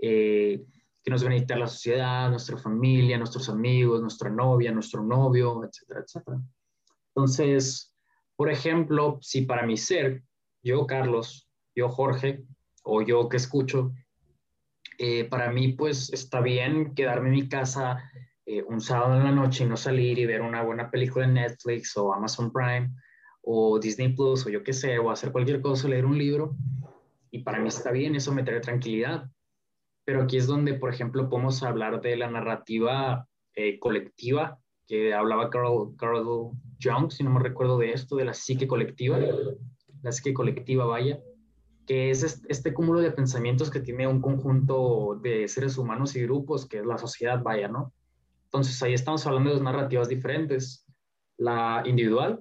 Eh, que nos benedicta la sociedad, nuestra familia, nuestros amigos, nuestra novia, nuestro novio, etcétera, etcétera. Entonces, por ejemplo, si para mi ser, yo Carlos, yo Jorge, o yo que escucho, eh, para mí pues está bien quedarme en mi casa eh, un sábado en la noche y no salir y ver una buena película en Netflix o Amazon Prime o Disney Plus o yo qué sé, o hacer cualquier cosa, leer un libro. Y para mí está bien, eso me trae tranquilidad. Pero aquí es donde, por ejemplo, podemos hablar de la narrativa eh, colectiva, que hablaba Carl, Carl Jung, si no me recuerdo de esto, de la psique colectiva, la psique colectiva, vaya, que es este, cúmulo de pensamientos que tiene un conjunto de seres humanos y grupos, que es la sociedad, vaya, ¿no? Entonces ahí estamos hablando de dos narrativas diferentes, la individual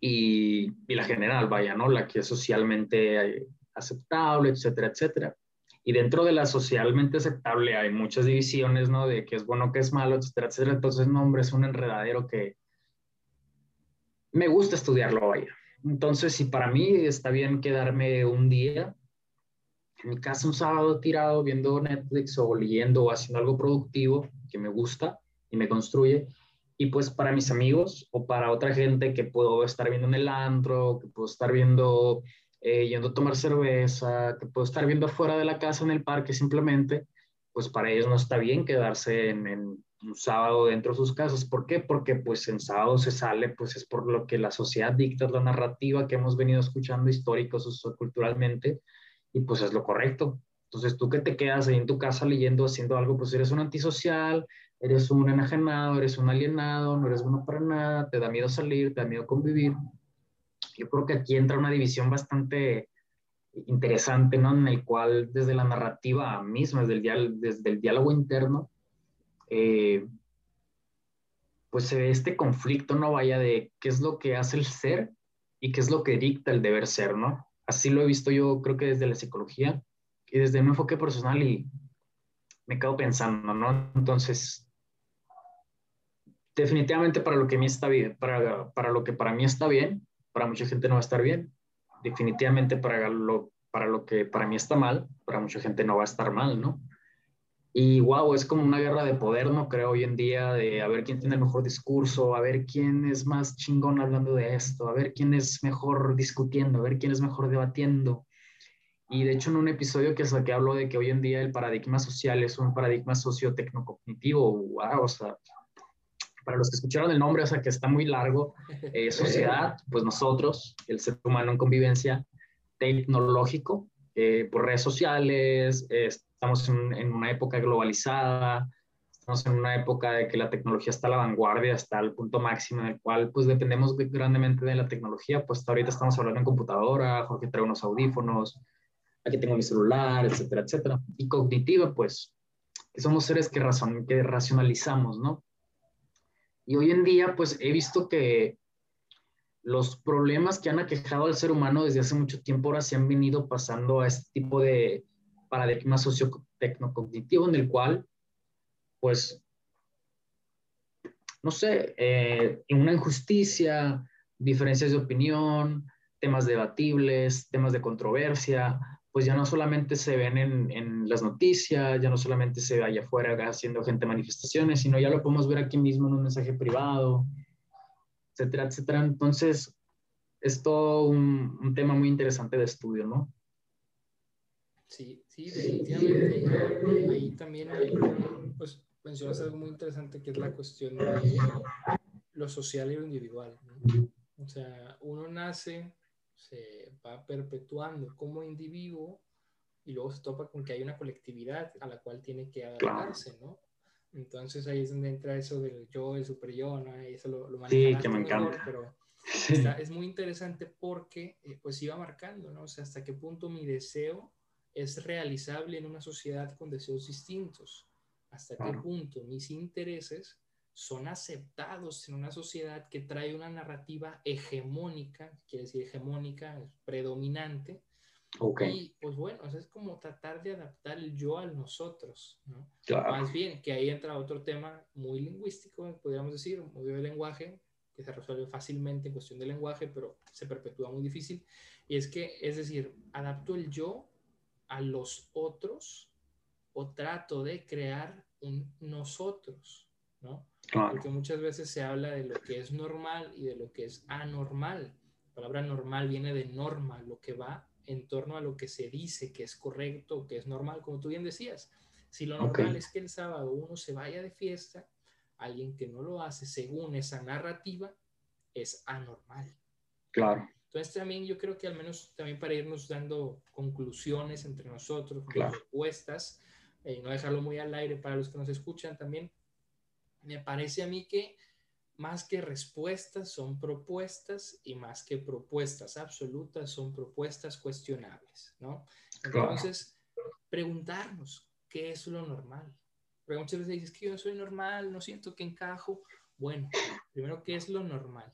y, y la general, vaya, ¿no? La que es socialmente aceptable, etcétera, etcétera. Y dentro de la socialmente aceptable hay muchas divisiones, ¿no? De qué es bueno, qué es malo, etcétera, etcétera. Entonces, no, hombre, es un enredadero que me gusta estudiarlo, vaya. Entonces, si para mí está bien quedarme un día en mi casa un sábado tirado viendo Netflix o leyendo o haciendo algo productivo que me gusta y me construye, y pues para mis amigos o para otra gente que puedo estar viendo en el antro, que puedo estar viendo eh, yendo a tomar cerveza, que puedo estar viendo afuera de la casa en el parque simplemente, pues para ellos no está bien quedarse en, en, un sábado dentro de sus casas. ¿Por qué? Porque pues en sábado se sale, pues es por lo que la sociedad dicta, la narrativa que hemos venido escuchando históricos o culturalmente, y pues es lo correcto. Entonces tú que te quedas ahí en tu casa leyendo, haciendo algo, pues eres un antisocial, eres un enajenado, eres un alienado, no eres bueno para nada, te da miedo salir, te da miedo convivir. Yo creo que aquí entra una división bastante interesante, ¿no? En el cual desde la narrativa misma, desde el, desde el diálogo interno, eh, pues este conflicto, ¿no? Vaya de qué es lo que hace el ser y qué es lo que dicta el deber ser, ¿no? Así lo he visto yo, creo que desde la psicología y desde un enfoque personal y me quedo pensando, ¿no? Entonces, definitivamente para lo que mí está bien, para, para lo que para mí está bien, para mucha gente no va a estar bien. Definitivamente para lo, para lo que para mí está mal, para mucha gente no va a estar mal, ¿no? Y wow, es como una guerra de poder, ¿no? Creo hoy en día, de a ver quién tiene el mejor discurso, a ver quién es más chingón hablando de esto, a ver quién es mejor discutiendo, a ver quién es mejor debatiendo. Y de hecho en un episodio que saqué hablo de que hoy en día el paradigma social es un paradigma sociotecnocognitivo, wow, o sea, para los que escucharon el nombre, o sea, que está muy largo, eh, sociedad, pues nosotros, el ser humano en convivencia, tecnológico, eh, por redes sociales, estamos en, una época globalizada, estamos en una época de que la tecnología está a la vanguardia, está al punto máximo en el cual pues dependemos grandemente de la tecnología, pues ahorita estamos hablando en computadora, Jorge trae unos audífonos, aquí tengo mi celular, etcétera, etcétera. Y cognitiva, pues, que somos seres que, razon que racionalizamos, ¿no? Y hoy en día, pues, he visto que los problemas que han aquejado al ser humano desde hace mucho tiempo ahora se han venido pasando a este tipo de paradigma socio-tecnocognitivo en el cual, pues, no sé, eh, una injusticia, diferencias de opinión, temas debatibles, temas de controversia, pues ya no solamente se ven en, en, las noticias, ya no solamente se ve allá afuera haciendo gente manifestaciones, sino ya lo podemos ver aquí mismo en un mensaje privado, etcétera, etcétera. Entonces, es todo un, un tema muy interesante de estudio, ¿no? Sí, sí, definitivamente. Ahí también, pues, mencionas algo muy interesante que es la cuestión de lo social y lo individual. ¿no? O sea, uno nace, se va perpetuando como individuo y luego se topa con que hay una colectividad a la cual tiene que adaptarse, ¿no? Entonces ahí es donde entra eso del yo, el super yo, ¿no? Y eso lo, lo Sí, que me encanta. pero está, es muy interesante porque eh, pues iba marcando, ¿no? O sea, hasta qué punto mi deseo es realizable en una sociedad con deseos distintos. Hasta qué punto mis intereses son aceptados en una sociedad que trae una narrativa hegemónica, quiere decir hegemónica, predominante. Y pues bueno, es como tratar de adaptar el yo al nosotros, ¿no? Más bien, que ahí entra otro tema muy lingüístico, podríamos decir, muy de lenguaje, que se resuelve fácilmente en cuestión de lenguaje, pero se perpetúa muy difícil. Y es que, es decir, adapto el yo a los otros o trato de crear un nosotros, ¿no? Porque muchas veces se habla de lo que es normal y de lo que es anormal. La palabra normal viene de norma, lo que va en torno a lo que se dice que es correcto, que es normal, como tú bien decías. Si lo normal es que el sábado uno se vaya de fiesta, alguien que no lo hace según esa narrativa es anormal. Claro. Entonces también yo creo que al menos también para irnos dando conclusiones entre nosotros, claro. respuestas, y eh, no dejarlo muy al aire para los que nos escuchan también, me parece a mí que más que respuestas son propuestas y más que propuestas absolutas son propuestas cuestionables, ¿no? Entonces, preguntarnos qué es lo normal. Porque muchas veces dices que yo no soy normal, no siento que encajo. Bueno, primero, ¿qué es lo normal?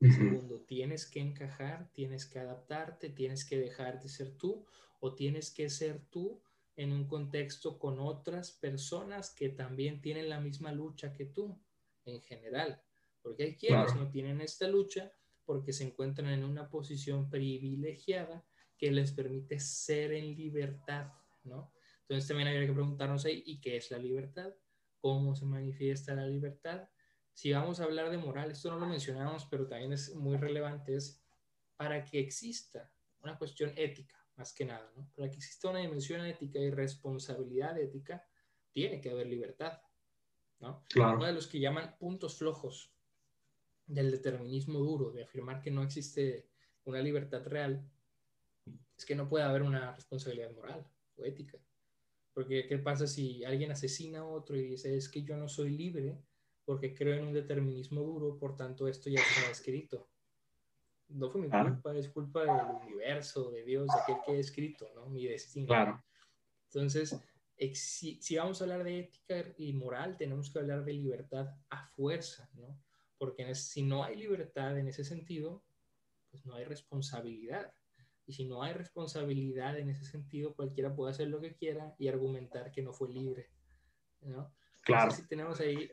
Segundo, tienes que encajar, tienes que adaptarte, tienes que dejar de ser tú o tienes que ser tú en un contexto con otras personas que también tienen la misma lucha que tú, en general. Porque hay quienes no tienen esta lucha porque se encuentran en una posición privilegiada que les permite ser en libertad, ¿no? Entonces también habría que preguntarnos ahí, ¿y qué es la libertad? ¿Cómo se manifiesta la libertad? Si vamos a hablar de moral, esto no lo mencionamos, pero también es muy relevante, es para que exista una cuestión ética más que nada, ¿no? Para que exista una dimensión ética y responsabilidad ética, tiene que haber libertad. ¿No? Claro. Uno de los que llaman puntos flojos del determinismo duro, de afirmar que no existe una libertad real, es que no puede haber una responsabilidad moral o ética. Porque, ¿qué pasa si alguien asesina a otro y dice, es que yo no soy libre porque creo en un determinismo duro, por tanto esto ya está escrito? No fue mi culpa, es culpa del universo, de Dios, de aquel que ha escrito, ¿no? Mi destino. Claro. Entonces, si, si, vamos a hablar de ética y moral, tenemos que hablar de libertad a fuerza, ¿no? Porque si no hay libertad en ese sentido, pues no hay responsabilidad. Y si no hay responsabilidad en ese sentido, cualquiera puede hacer lo que quiera y argumentar que no fue libre. ¿no? Claro. si tenemos ahí,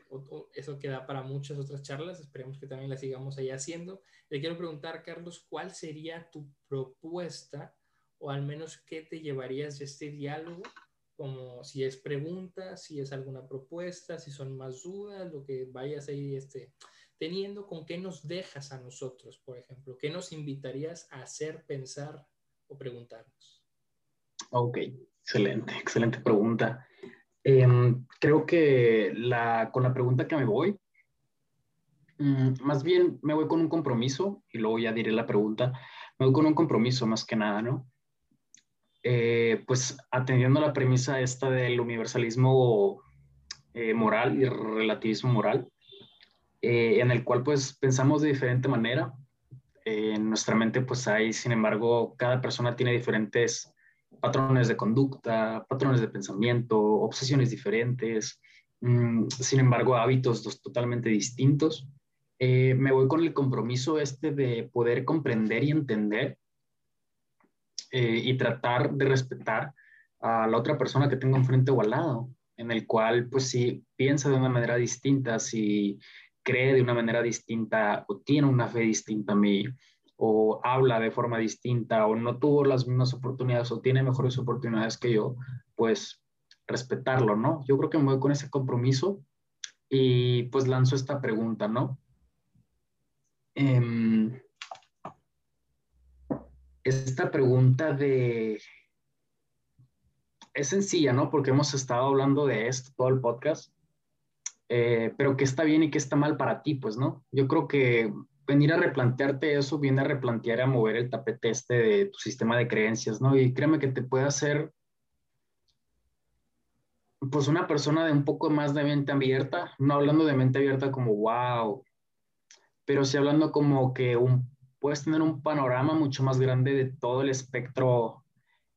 eso queda para muchas otras charlas, esperemos que también las sigamos ahí haciendo. Le quiero preguntar, Carlos, ¿cuál sería tu propuesta o al menos qué te llevarías de este diálogo? Como si es pregunta, si es alguna propuesta, si son más dudas, lo que vayas ahí este, teniendo con qué nos dejas a nosotros, por ejemplo, qué nos invitarías a hacer, pensar o preguntarnos. Ok, excelente, excelente pregunta. Em, creo que la, con la pregunta que me voy, mm, más bien me voy con un compromiso y luego ya diré la pregunta. Me voy con un compromiso más que nada, ¿no? Eh, pues atendiendo a la premisa esta del universalismo eh, moral y relativismo moral, eh, en el cual pues pensamos de diferente manera. En nuestra mente pues hay, sin embargo, cada persona tiene diferentes patrones de conducta, patrones de pensamiento, obsesiones diferentes, mm, sin embargo, hábitos totalmente distintos. Me voy con el compromiso este de poder comprender y entender y tratar de respetar a la otra persona que tengo enfrente o al lado, en el cual, pues, si piensa de una manera distinta, si cree de una manera distinta o tiene una fe distinta a mí o habla de forma distinta o no tuvo las mismas oportunidades o tiene mejores oportunidades que yo, pues respetarlo, ¿no? Yo creo que me voy con ese compromiso y pues lanzo esta pregunta, ¿no? Em, esta pregunta de... Es sencilla, ¿no? Porque hemos estado hablando de esto todo el podcast eh, pero qué está bien y qué está mal para ti, pues, ¿no? Yo creo que venir a replantearte eso viene a replantear, a mover el tapete este de tu sistema de creencias, ¿no? Y créeme que te puede hacer, pues, una persona de un poco más de mente abierta, no hablando de mente abierta como, wow, pero sí hablando como que un, puedes tener un panorama mucho más grande de todo el espectro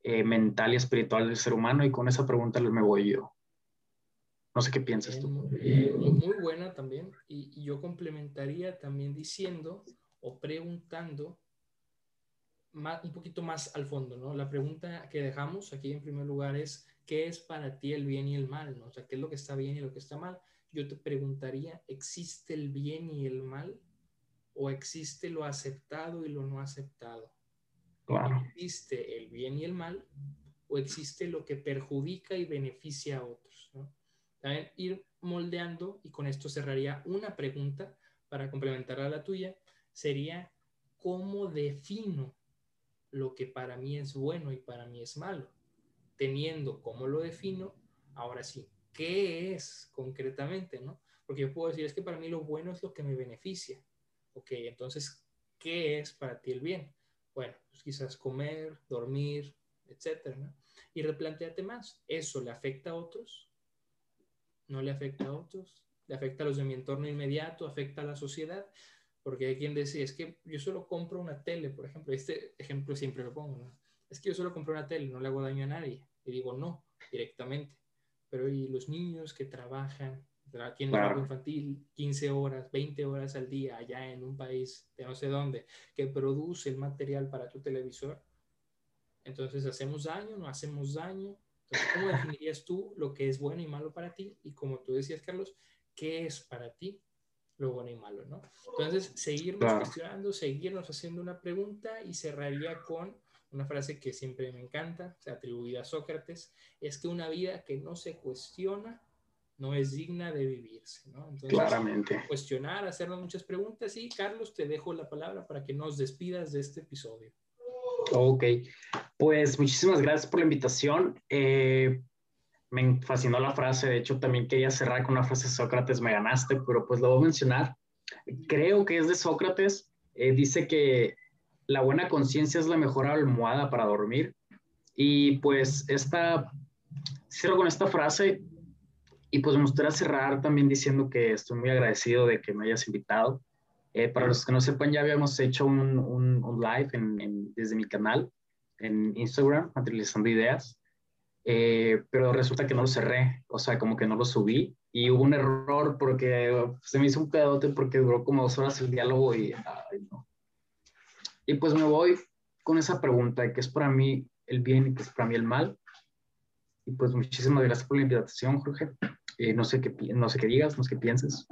eh, mental y espiritual del ser humano y con esa pregunta me voy yo. No sé qué piensas tú. Muy, buena también. Y, yo complementaría también diciendo o preguntando un poquito más al fondo, ¿no? La pregunta que dejamos aquí en primer lugar es, ¿qué es para ti el bien y el mal? ¿no? O sea, ¿qué es lo que está bien y lo que está mal? Yo te preguntaría, ¿existe el bien y el mal? ¿O existe lo aceptado y lo no aceptado? Claro. ¿Existe el bien y el mal? ¿O existe lo que perjudica y beneficia a otros? ¿no? ir moldeando, y con esto cerraría una pregunta para complementar a la tuya, sería, ¿cómo defino lo que para mí es bueno y para mí es malo? Teniendo cómo lo defino, ahora sí, ¿qué es concretamente? ¿no? Porque yo puedo decir, es que para mí lo bueno es lo que me beneficia. Ok, entonces, ¿qué es para ti el bien? Bueno, pues quizás comer, dormir, etcétera, ¿no? Y replanteate más, ¿eso le afecta a otros? no le afecta a otros, le afecta a los de mi entorno inmediato, afecta a la sociedad, porque hay quien dice, es que yo solo compro una tele, por ejemplo, este ejemplo siempre lo pongo, ¿no? es que yo solo compro una tele, no le hago daño a nadie, y digo no, directamente, pero y los niños que trabajan, aquí en el infantil, 15 horas, 20 horas al día, allá en un país de no sé dónde, que produce el material para tu televisor, entonces, ¿hacemos daño? ¿No hacemos daño? Entonces, ¿cómo definirías tú lo que es bueno y malo para ti? Y como tú decías, Carlos, ¿qué es para ti lo bueno y malo? ¿no? Entonces, seguirnos cuestionando, seguirnos haciendo una pregunta y cerraría con una frase que siempre me encanta, atribuida a Sócrates, es que una vida que no se cuestiona no es digna de vivirse, ¿no? Entonces, Claramente. cuestionar, hacernos muchas preguntas y Carlos, te dejo la palabra para que nos despidas de este episodio. Ok, pues muchísimas gracias por la invitación. Eh, me fascinó la frase, de hecho también quería cerrar con una frase de Sócrates, me ganaste, pero pues lo voy a mencionar. Creo que es de Sócrates, eh, dice que la buena conciencia es la mejor almohada para dormir. Y pues esta, cierro con esta frase y pues me gustaría cerrar también diciendo que estoy muy agradecido de que me hayas invitado. Eh, para los que no sepan, ya habíamos hecho un, un, live en, desde mi canal en Instagram, materializando ideas. Eh, pero resulta que no lo cerré, o sea, como que no lo subí y hubo un error porque se me hizo un pedote porque duró como dos horas el diálogo y, y pues me voy con esa pregunta, que es para mí el bien y que es para mí el mal. Y pues muchísimas gracias por la invitación, Jorge. Eh, no, sé qué, no sé qué digas, no sé qué pienses.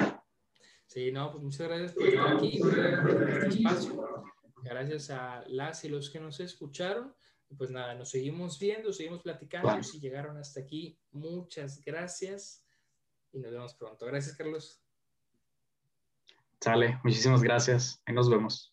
Sí, no, pues muchas gracias por estar aquí, por este espacio. Gracias a las y los que nos escucharon pues nada, nos seguimos viendo, seguimos platicando. Si llegaron hasta aquí, muchas gracias y nos vemos pronto. Gracias, Carlos. Sale, muchísimas gracias. Ahí nos vemos.